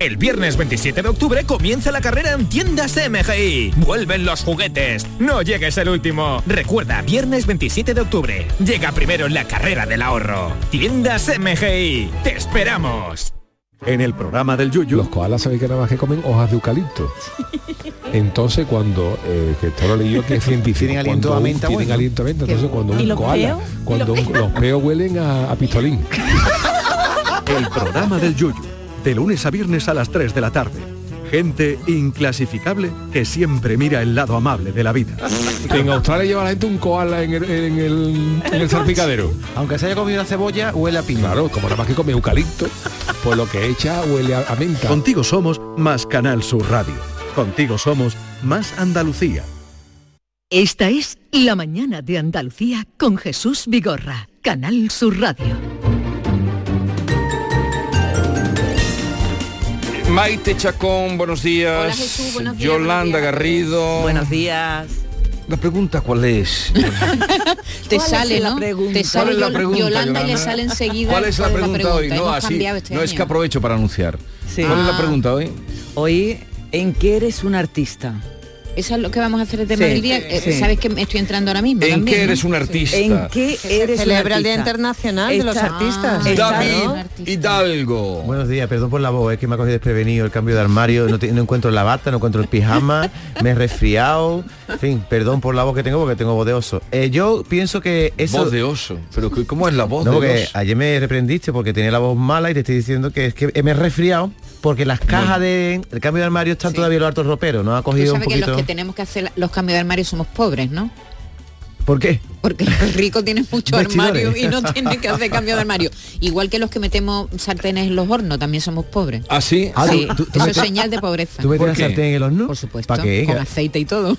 El viernes 27 de octubre comienza la carrera en tiendas MGI. Vuelven los juguetes. No llegues el último. Recuerda, viernes 27 de octubre. Llega primero en la carrera del ahorro. Tiendas MGI. Te esperamos. En el programa del Yuyu. Los koalas sabéis que nada más que comen hojas de eucalipto. Entonces cuando, eh, que esto lo leí yo que es científico. Tienen aliento a menta Tienen bueno. aliento a menta. Entonces cuando ¿Y un los koala, peos? cuando ¿Y los un- los peos huelen a, a pistolín. El programa del Yuyu. De lunes a viernes a las 3 de la tarde. Gente inclasificable que siempre mira el lado amable de la vida. En Australia lleva la gente un koala en el, en el, en el salpicadero. Aunque se haya comido una cebolla, huele a piña. Claro, como nada más que come eucalipto, pues lo que echa huele a, a menta. Contigo somos más Canal Sur Radio. Contigo somos más Andalucía. Esta es La mañana de Andalucía con Jesús Vigorra, Canal Sur Radio. Maite Chacón, buenos días. Hola, Jesús, buenos días, Yolanda buenos días. Garrido. Buenos días. La pregunta cuál es. Te ¿Cuál sale, es la ¿no? pregunta? Te sale ¿Cuál es la pregunta, Yolanda y le sale enseguida. ¿Cuál es la pregunta hoy? No, así, este no es que aprovecho para anunciar. Sí. ¿Cuál es la Ah. pregunta hoy? Hoy, ¿en qué eres un artista? Eso es lo que vamos a hacer el tema Sí, del día. Eh, sí. ¿Sabes que me estoy entrando ahora mismo? ¿En también, qué no? eres un artista? ¿En qué eres celebra el Día? Internacional de los Artistas. está- David Hidalgo. Buenos días, perdón por la voz, es que me ha cogido desprevenido el cambio de armario, no, te- no encuentro la bata, no encuentro el pijama, me he resfriado, en fin, perdón por la voz que tengo porque tengo voz de oso. Eh, yo pienso que eso... Voz de oso. Pero ¿qué- ¿cómo es la voz No, de porque oso? ayer me reprendiste porque tenía la voz mala y te estoy diciendo que es que me he resfriado porque las cajas de- del cambio de armario están todavía los altos roperos, no ha Tú cogido un sabes que los que tenemos que hacer los cambios de armario somos pobres, ¿no? ¿Por qué? Porque los ricos tienen mucho Vestidores. armario y no tienen que hacer cambio de armario. Igual que los que metemos sartenes en los hornos, también somos pobres. ¿Ah, sí? Sí, tú- tú eso es señal de pobreza. ¿Tú metes la sartén en el horno? Por supuesto. ¿Para qué? Con aceite y todo.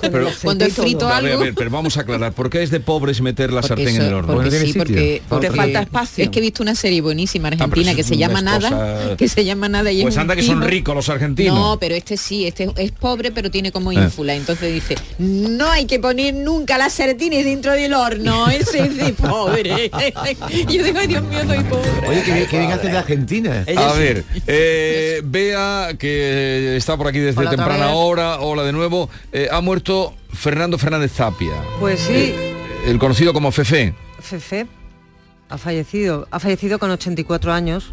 Pero- Cuando he frito A ver, algo... a ver, pero vamos a aclarar. ¿Por qué es de pobres meter la Porque sartén en el horno? porque sí, porque, porque- falta espacio. Es que he visto una serie buenísima Ah, argentina que se llama Nada, que se llama Nada y es Pues anda que son ricos los argentinos. No, pero este sí, este es pobre pero tiene como Eh. ínfula. Entonces dice, no hay que poner nunca las sartines dentro del horno, ese es de pobre. Yo digo, ay Dios mío, soy pobre. Oye, qué bien, qué bien hace de Argentina. A ver, eh, Bea, que está por aquí desde Hola, temprana hora, hola de nuevo, eh, ha muerto Fernando Fernández Zapia, Pues sí, Eh, el conocido como Fefe. Fefe ha fallecido, ha fallecido con 84 años.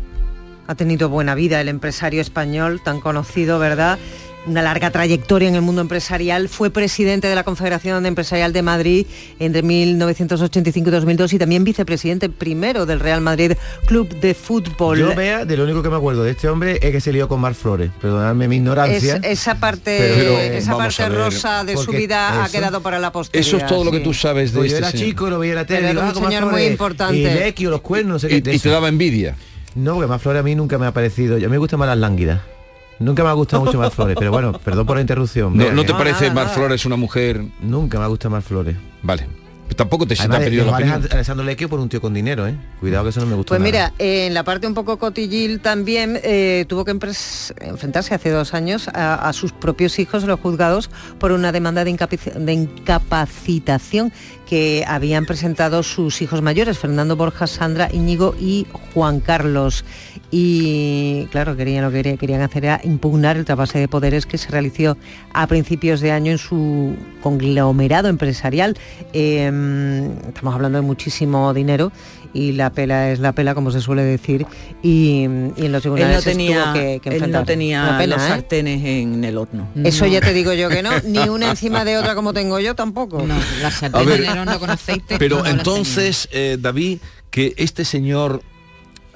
Ha tenido buena vida el empresario español tan conocido, ¿verdad? Una larga trayectoria en el mundo empresarial. Fue presidente de la Confederación Empresarial de Madrid entre 1985 y 2002 y también vicepresidente primero del Real Madrid Club de Fútbol. Yo vea, de lo único que me acuerdo de este hombre es que se lió con Mar Flores. Perdonadme mi Es- ignorancia. esa parte, Pero, esa vamos parte ver, rosa de su vida ha quedado para la posteridad. Eso es todo lo que tú sabes de Pues yo este era señor. chico, lo veía en la tele, Pero digo, era ah, un señor muy importante. Y el equio, los cuernos, Y, te daba envidia. No, porque Mar Flores a mí nunca me ha parecido. Yo me gustan más las lánguidas. Nunca me ha gustado mucho Mar Flores, pero bueno, perdón por la interrupción. ¿No, te parece Mar Flores una mujer? Nunca me ha gustado Mar Flores. Vale. Tampoco te, pedido dejó la a opinión. Alessandro Lecchio por un tío con dinero, ¿eh? Cuidado que eso no me gusta Pues nada. mira, eh, en la parte un poco cotillil también eh, tuvo que enfrentarse hace dos años a, a sus propios hijos los juzgados por una demanda de, de incapacitación que habían presentado sus hijos mayores, Fernando Borja, Sandra, Íñigo y Juan Carlos. Y claro, querían lo que querían- querían hacer era impugnar el trasvase de poderes que se realizó a principios de año en su conglomerado empresarial. Eh, estamos hablando de muchísimo dinero y la pela es la pela, como se suele decir, y, y en los Él tribunales no se tenía, tuvo que, que él no tenía pena, los ¿eh? sartenes en el horno. Eso ya te digo yo que no, ni una encima de otra como tengo yo tampoco. No, la A sartén ver, en el horno con aceite. Pero no las entonces, eh, David, que este señor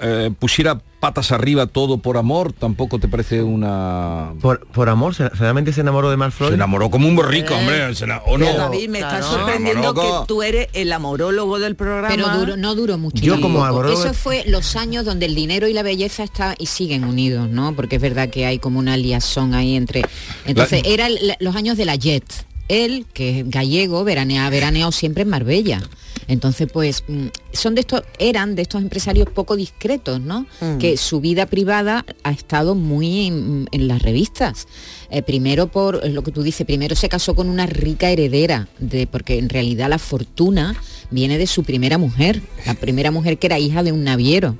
eh, pusiera patas arriba todo por amor, tampoco te parece una... Por, por amor, ¿se- ¿realmente se enamoró de Mar Se Flores? enamoró como un borrico, hombre. se ena- ¿O no? Pero, David, me está sorprendiendo que tú eres el amorólogo del programa. Pero no duró mucho. Yo como amorólogo- Eso fue los años donde el dinero y la belleza está y siguen unidos, ¿no? Porque es verdad que hay como una liazón ahí entre. Entonces, La- eran los años de la Jet. Él, que es gallego, veranea, ha veraneado siempre en Marbella. Entonces, pues, mm, son de estos, eran de estos empresarios poco discretos, ¿no? Mm. Que su vida privada ha estado muy en, en las revistas. Eh, primero por eh, lo que tú dices, primero se casó con una rica heredera, de, porque en realidad la fortuna viene de su primera mujer, la primera mujer que era hija de un naviero.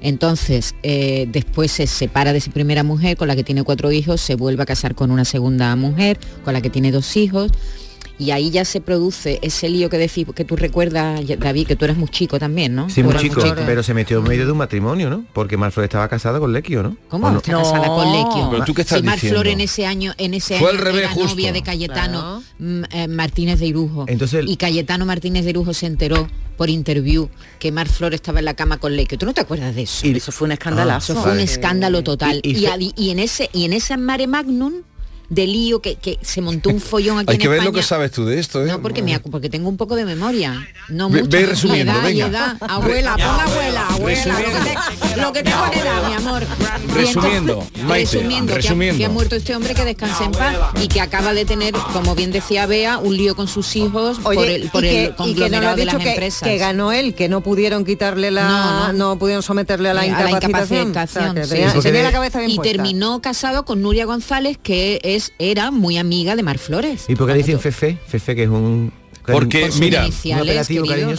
Entonces, eh, después se separa de su primera mujer, con la que tiene cuatro hijos, se vuelve a casar con una segunda mujer, con la que tiene dos hijos. Y ahí ya se produce ese lío que, decí- que tú recuerdas, David, que tú eras muy chico también, ¿no? Sí, muy chico, pero se metió en medio de un matrimonio, ¿no? Porque Mar Flores estaba casada con Lecchio, ¿no? ¿Cómo? ¿O no? Está casada con Lequio. ¿Pero tú qué estás si Mar diciendo? Flor en ese año, en ese Fue año al revés, era justo. novia de Cayetano mm, eh, Martínez de Irujo. Entonces el- y Cayetano Martínez de Irujo se enteró por interview que Mar Flor estaba en la cama con Lequio. ¿Tú no te acuerdas de eso? Y eso fue un escandalazo. Eso fue un Vale. escándalo total. Y- y en ese y en ese mare magnum de lío que, que se montó un follón aquí Hay en que ver España. lo que sabes tú de esto, ¿eh? No, porque, me, porque tengo un poco de memoria. No Ve- mucho. ve resumiendo, edad, venga. edad. Abuela, pon abuela, abuela. Lo que, te, lo que tengo es edad, mi amor. Resumiendo, entonces, Maite, resumiendo, que ha- resumiendo. Que, ha, muerto este hombre que descanse en paz y que acaba de tener, como bien decía Bea, un lío con sus hijos Oye, por el, por y, el que, y que no conglomerado de las que, empresas. que ganó él, que no pudieron quitarle la, No, no, no. pudieron someterle a la Eh, a la incapacitación. O sea, que sí. la cabeza bien y puesta. terminó casado con Nuria González, que es era muy amiga de Mar Flores. ¿Y por qué le dicen Fefe? Fefe que es un Porque mira,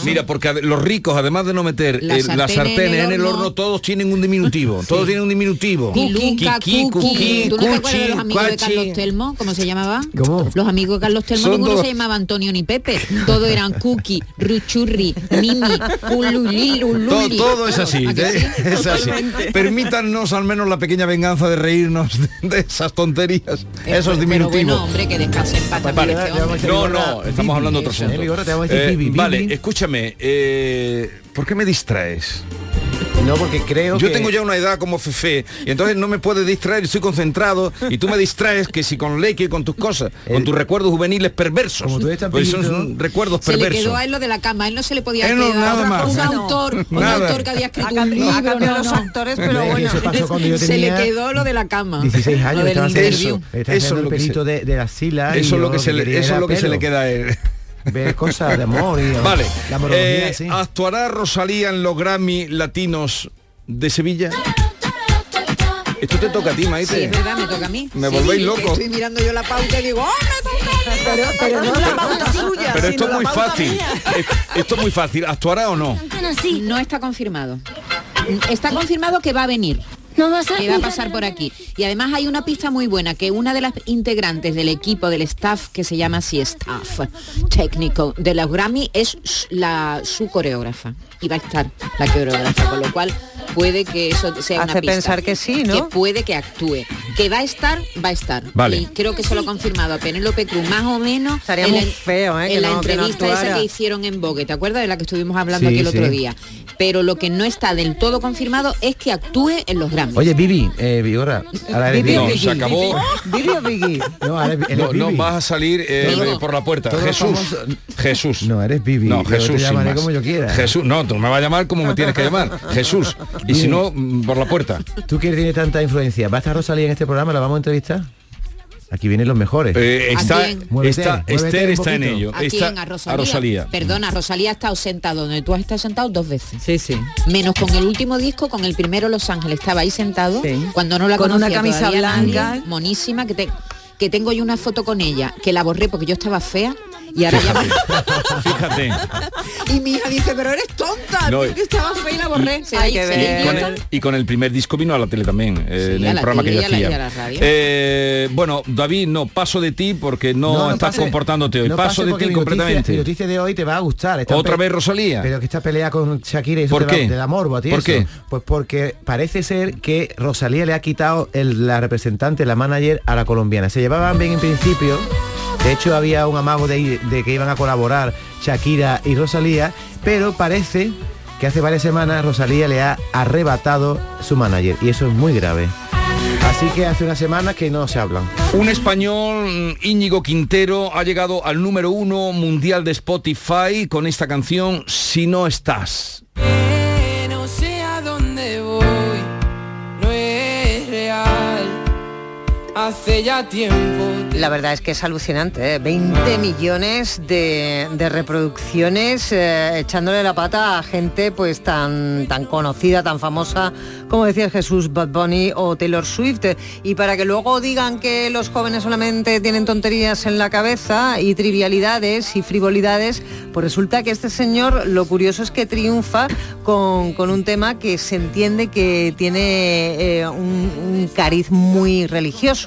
mira, porque los ricos, además de no meter La eh, las en sartenes el en el horno. todos tienen un diminutivo. Todos tienen un diminutivo. Piluca, Kiki, ¿Tú no te acuerdas de los amigos de. Carlos Telmo? ¿Cómo se llamaba? ¿Cómo? Los amigos de Carlos Telmo, Son ninguno se llamaba Antonio ni Pepe. Todos eran Cookie, Ruchurri, Mimi, Ululil, Todo, Ululi. todo es así, ¿A que ¿eh? sí? es así. Permítanos al menos la pequeña venganza de reírnos de, esas tonterías, esos Pero diminutivos. bueno, hombre, que descanse en paz también Vale. este. No, no, estamos hablando otro ¿eh, Vigorra? Te vamos a decir Eh, vale, escúchame, eh, ¿por qué me distraes? No, porque creo Yo que... tengo ya una edad como Fefe y entonces no me puedes distraer, estoy concentrado y tú me distraes que si con Leque y con tus cosas, con tus recuerdos juveniles perversos. Como tú eres tan pues son recuerdos Se le perversos. quedó a él lo de la cama, él no se le podía Eh, no, quedar nada más. un No. autor, un autor que había escrito Ha un cambiado- ha libro, cambiado no, los no. actores, pero bueno. eso pasó cuando yo se le quedó lo de la cama. 16 lo años, del estaba haciendo interview. eso, Eso haciendo es el lo que se- pelito de, de la sila. y Eso es lo que se le, quería eso es era lo que se le pelo. queda a él. Ver cosas de amor y Vale. la morología, eh, sí. ¿Actuará Rosalía en los Grammy Latinos de Sevilla? Esto te toca a ti, Maite. Sí, es verdad, me toca a mí. Me Sí, volvéis loco. Estoy mirando yo la pauta y digo, ¡oh, me toca! Pero, pero no la pauta suya. Pero esto es muy fácil. Es- Esto es muy fácil. ¿Actuará o no? No está confirmado. Está confirmado que va a venir. Que va a pasar por aquí. Y además hay una pista muy buena, que una de las integrantes del equipo, del staff, que se llama así staff técnico de los Grammy, es la, su coreógrafa. Y va a estar la coreógrafa, con lo cual puede que eso sea una Hace pista. pensar que sí, ¿no? Que puede que actúe. Que va a estar, va a estar. Vale. Y creo que se lo ha confirmado a Penélope Cruz, más o menos. Estaría en muy la- feo, ¿eh? que en la no- que no entrevista esa que hicieron en Vogue, ¿te acuerdas de la que estuvimos hablando Sí, aquí el otro día? Pero lo que no está del todo confirmado es que actúe en los Grammys. Oye, Vivi, eh, ahora eres Vivi Vivi. Se acabó. Vivi o Vicky. No, ahora eres, eres No, no Vivi. vas a salir eh, por la puerta. Jesús. famosos- Jesús. No, eres Vivi. No, Yo Jesús. te sin llamaré como yo quiera. Jesús. No, tú me vas a llamar como me tienes que llamar. Jesús. Y si no, mm, por la puerta. Tú que tienes tanta influencia, ¿va a estar Rosalía en este programa? ¿La vamos a entrevistar? Aquí vienen los mejores. Eh, está? Muévete, está, muévete Esther está en ello. ¿A Está- quién? A Rosalía. A Rosalía. Perdona, Rosalía ha estado sentado donde tú has estado sentado dos veces. Sí, sí. Menos con el último disco, con el primero Los Ángeles. Estaba ahí sentado Sí. cuando no la Con una conocía camisa todavía blanca. nadie, monísima, que, te, que tengo yo una foto con ella, que la borré porque yo estaba fea. Y ahora ya Fíjate. Y mi hija dice, pero eres tonta, No, que estaba fea y la borré. Que Y con, el, y con el primer disco vino a la tele también, eh, Sí, en el programa que yo hacía. Eh, bueno, David, no, paso de ti porque no, No, no estás pase- comportándote hoy. no paso de ti mi noticia- completamente. Mi noticia de hoy te va a gustar. Esta ¿Otra vez Rosalía? Pero que esta pelea con Shakira y eso ¿Por te, qué? Da, te da morbo a ti ¿Por eso. qué? Pues porque parece ser que Rosalía le ha quitado el- la representante, la manager, a la colombiana. Se llevaban bien en principio. De hecho, había un amago de, que iban a colaborar Shakira y Rosalía, pero parece que hace varias semanas Rosalía le ha arrebatado su manager y eso es muy grave. Así que hace unas semanas que no se hablan. Un español, mm, Íñigo Quintero, ha llegado al número uno mundial de Spotify con esta canción Si no estás. Hace ya tiempo. La verdad es que es alucinante, ¿eh? 20 millones de, de reproducciones eh, echándole la pata a gente pues tan, tan conocida, tan famosa como decía Jesús Bad Bunny o Taylor Swift. Y para que luego digan que los jóvenes solamente tienen tonterías en la cabeza y trivialidades y frivolidades, pues resulta que este señor lo curioso es que triunfa con, con un tema que se entiende que tiene eh, un, un cariz muy religioso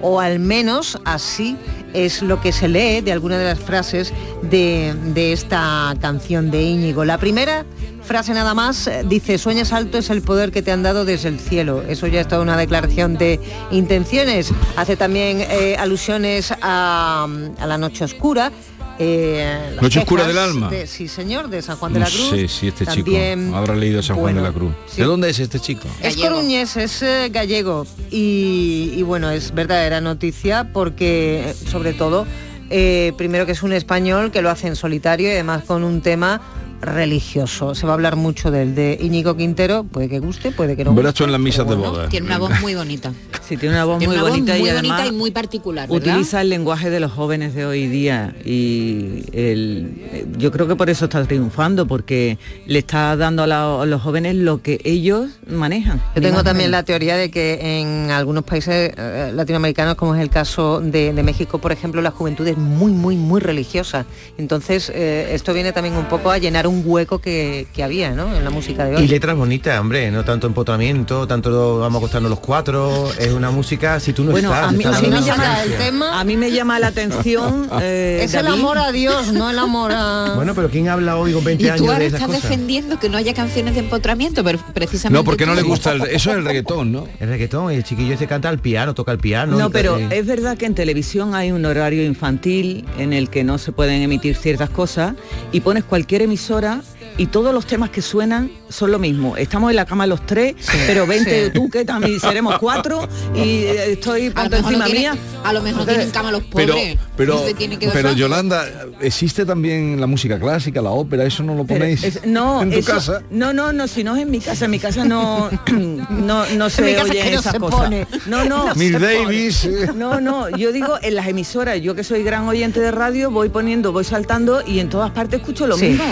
o al menos así es lo que se lee de alguna de las frases de, de esta canción de Íñigo. La primera frase nada más eh, dice, sueñas alto es el poder que te han dado desde el cielo. Eso ya es toda una declaración de intenciones. Hace también eh, alusiones a, a la noche oscura. Eh, Noche oscura del alma. de- sí, señor, de San Juan de No la Cruz. sé si este También, chico habrá leído San Juan de la Cruz. sí. ¿De dónde es este chico? Es coruñés, es eh, gallego y, y bueno, es verdadera noticia porque sobre todo, eh, primero que es un español que lo hace en solitario y además con un tema religioso. Se va a hablar mucho del de Íñigo Quintero, puede que guste, puede que no guste. tú en las misas de pero boda. Tiene una voz muy bonita. Sí, tiene una voz Tiene muy una voz bonita muy y bonita y muy particular, ¿verdad? utiliza el lenguaje de los jóvenes de hoy día y el- yo creo que por eso está triunfando porque le está dando a, la- a los jóvenes lo que ellos manejan. Yo tengo también la teoría de que en algunos países eh, latinoamericanos, como es el caso de, de México, por ejemplo, la juventud es muy, muy, muy religiosa. Entonces, eh, esto viene también un poco a llenar un hueco que, que había ¿no? en la música de hoy. Y letras bonitas, hombre, no tanto empotramiento, tanto vamos a acostarnos los cuatro, es una música, si tú no Bueno, estás, a mí, estás a mí me llama, ausencia. a mí me llama la atención. eh, es el amor a Dios, no el amor a... Bueno, pero ¿quién habla hoy con 20 Y tú años ahora de esas estás cosas? defendiendo que no haya canciones de empotramiento, pero precisamente... No, porque no tú- le gusta el, eso es el reggaetón, ¿no? El reggaetón, y el chiquillo se canta al piano, toca el piano. No, pero es verdad que en televisión hay un horario infantil en el que no se pueden emitir ciertas cosas y pones cualquier emisora y todos los temas que suenan son lo mismo. Estamos en la cama los tres, pero vente sí. tú que también seremos cuatro y eh, estoy A lo ponte mejor no encima tiene- mía. A lo mejor no tienen cama los Pero, pobres. pero, tiene que pero. Yolanda, ¿existe también la música clásica, la ópera? ¿Eso no lo Pero ponéis es- no, en tu eso- casa? No, no, no, si no es en mi casa, en mi casa no, no, no se mi casa oyen que no esas se cosas. pone. No, no. Miss Davis. No, no, yo digo en las emisoras, yo que soy gran oyente de radio, voy poniendo, voy saltando y en todas partes escucho lo Sí. mismo.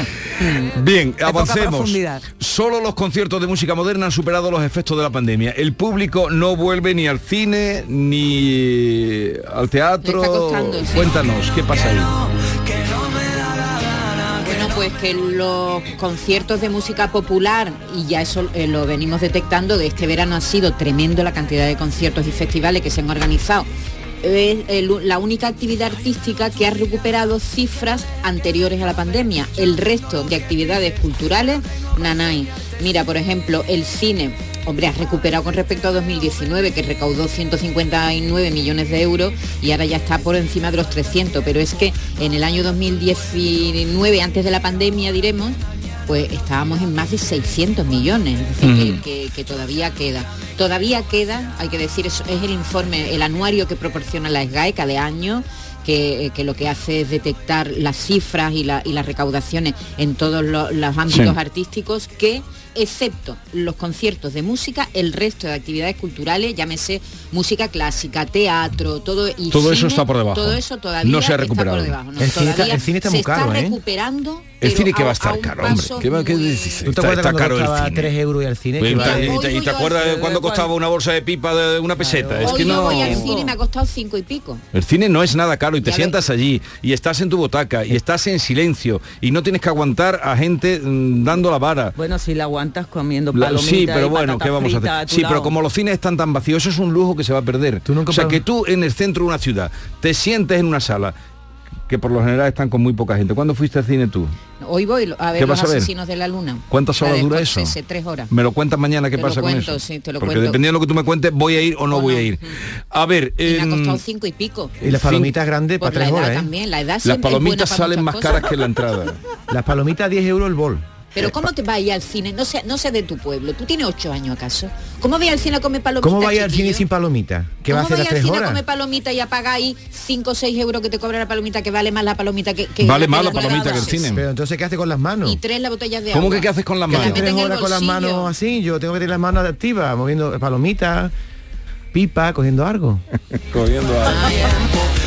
Bien, poca avancemos. profundidad. Solo los conciertos de música moderna han superado los efectos de la pandemia. El público no vuelve ni al cine ni al teatro. Sí. Cuéntanos, ¿qué pasa ahí? Bueno, pues que los conciertos de música popular, y ya eso eh, lo venimos detectando, de este verano ha sido tremendo la cantidad de conciertos y festivales que se han organizado. Es el- la única actividad artística que ha recuperado cifras anteriores a la pandemia. El resto de actividades culturales, nanay. Mira, por ejemplo, el cine, hombre, ha recuperado con respecto a 2019, que recaudó 159 millones de euros y ahora ya está por encima de los 300, pero es que en el año 2019, antes de la pandemia, diremos, pues estábamos en más de 600 millones, es decir, que- Ujú. que, que todavía queda. Todavía queda, hay que decir, es el informe, el anuario que proporciona la SGAE cada año, que, que lo que hace es detectar las cifras y, la- y las recaudaciones en todos lo- los ámbitos Sí. artísticos que excepto los conciertos de música, el resto de actividades culturales, llámese música clásica, teatro, todo y Todo eso está por debajo. Todo eso todavía No se ha está recuperado. por debajo. ¿no? El cine está- Todavía el cine está se muy caro, está ¿eh? recuperando. El cine que va a a estar caro, hombre. ¿Qué va, qué muy- dices? ¿Tú te Está, acuerdas está cuando caro el cine. 3 euros y al cine? Pues, y, te, y acuerdas de cuando costaba una bolsa de pipa de una peseta? Es Hoy que yo no. voy al cine me ha costado cinco y pico. El cine no es nada caro y te Ya sientas allí y estás en tu botaca y estás en silencio y no tienes que aguantar a gente mm, dando la vara. Bueno, si la aguantas comiendo La- palomitas sí, pero bueno, ¿qué vamos a hacer? tu Sí, lado. pero como los cines están tan vacíos, eso es un lujo que se va a perder. nunca o sea, que tú en el centro de una ciudad te sientes en una sala que por lo general están con muy poca gente. ¿Cuándo fuiste al cine tú? Hoy voy a ver ¿Qué los vas a ver? asesinos de la luna. ¿Cuántas La horas dura eso? Tres horas. Me lo cuentas mañana qué Te lo pasa cuento, con eso. sí, te lo Porque cuento. dependiendo de lo que tú me cuentes, voy a ir o no voy a ir. A ver, Y me ha em, costado cinco y pico. Y las palomitas grandes para la 3 edad horas, ¿eh? también, la edad las palomitas salen más cosas. caras que la entrada. Las palomitas 10 euros el bol. Pero ¿cómo te vas a ir al cine? No sé, no sé de tu pueblo. ¿Tú tienes ocho años acaso? ¿Cómo vas al cine a comer palomitas? ¿Cómo va a ir al cine sin palomitas? ¿Qué va a ¿Cómo hacer vas las a ir al 3 cine a comer palomita y a pagar ahí 5 o 6 euros que te cobra la palomita, que vale más la palomita que... que Vale que más la palomita que el cine. Pero entonces, ¿qué hace con las manos? Y tres las botellas de ¿Cómo agua. que qué haces con las Que manos? Tres el horas con las manos así, yo tengo que tener las manos activas, moviendo palomitas, pipa, cogiendo algo. Cogiendo algo.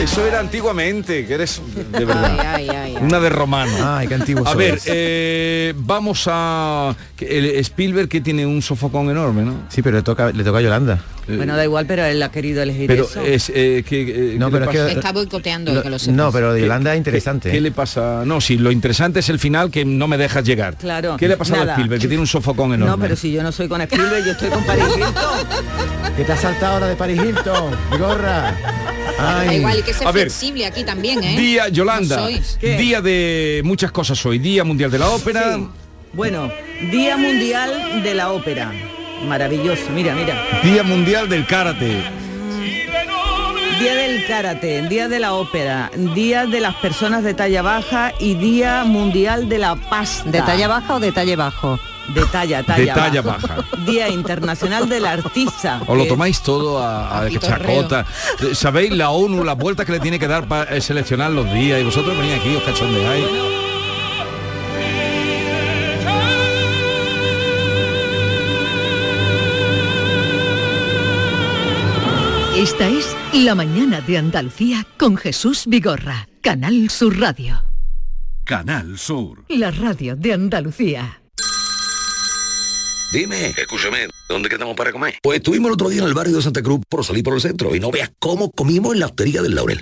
Eso era antiguamente, que eres de verdad. Ay, ay, ay, ay. Una de romano. Ay, qué antiguo A sois. ver, eh, vamos a... el Spielberg que tiene un sofocón enorme, ¿no? Sí, pero le toca, le toca a Yolanda. Bueno, da igual, pero él ha querido elegir Pero eso. es eh, que, eh, No, ¿qué pero le es que- pasa? Está boicoteando, Lo- que lo sepas. no, pero de ¿Qué- Yolanda es interesante. ¿Qué, le pasa? No, sí, lo interesante es el final que no me dejas llegar. Claro, ¿Qué le ha pasado nada. a Spielberg? Que tiene un sofocón enorme. No, pero si yo no soy con Spielberg, yo estoy con Paris Hilton. Que te has saltado ahora de Paris Hilton, gorra. Da igual, y que ser A ver, flexible aquí también, ¿eh? Día, Yolanda, día de muchas cosas hoy. Día Mundial de la Ópera. Sí. Bueno, Día Mundial de la Ópera. Maravilloso, mira, mira. Día Mundial del Karate. Día del karate, día de la ópera, día de las personas de talla baja y día mundial de la pasta. ¿De talla baja o de talle bajo? De talla, talla, De talla baja. Día internacional del artista. Os lo tomáis todo a, a chacota. ¿Sabéis la ONU, las vueltas que le tiene que dar para eh, seleccionar los días? Y vosotros venís aquí, os cachondeáis. Esta es La Mañana de Andalucía con Jesús Vigorra, Canal Sur Radio. Canal Sur. La radio de Andalucía. Dime, escúchame, ¿dónde quedamos para comer? Pues estuvimos el otro día en el barrio de Santa Cruz por salir por el centro y no veas cómo comimos en la hostería del Laurel.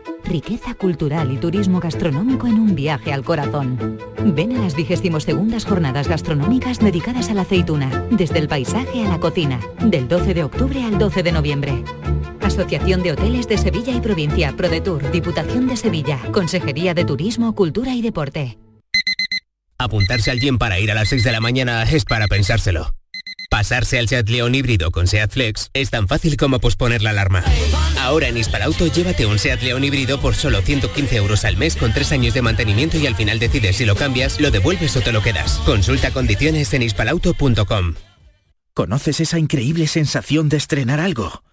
Riqueza cultural y turismo gastronómico en un viaje al corazón. Ven a las 22 segundas jornadas gastronómicas dedicadas a la aceituna, desde el paisaje a la cocina, del 12 de octubre al 12 de noviembre. Asociación de Hoteles de Sevilla y Provincia, ProDetour, Diputación de Sevilla, Consejería de Turismo, Cultura y Deporte. Apuntarse al gym para ir a las 6 de la mañana es para pensárselo. Pasarse al Seat León híbrido con Seat Flex es tan fácil como posponer la alarma. Ahora en Hispalauto llévate un Seat León híbrido por solo 115 euros al mes con 3 años de mantenimiento y al final decides si lo cambias, lo devuelves o te lo quedas. Consulta condiciones en hispalauto.com. ¿Conoces esa increíble sensación de estrenar algo?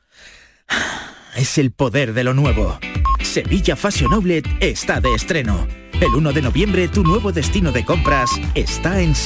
Es el poder de lo nuevo. Sevilla Fashion Outlet está de estreno. El 1 de noviembre tu nuevo destino de compras está en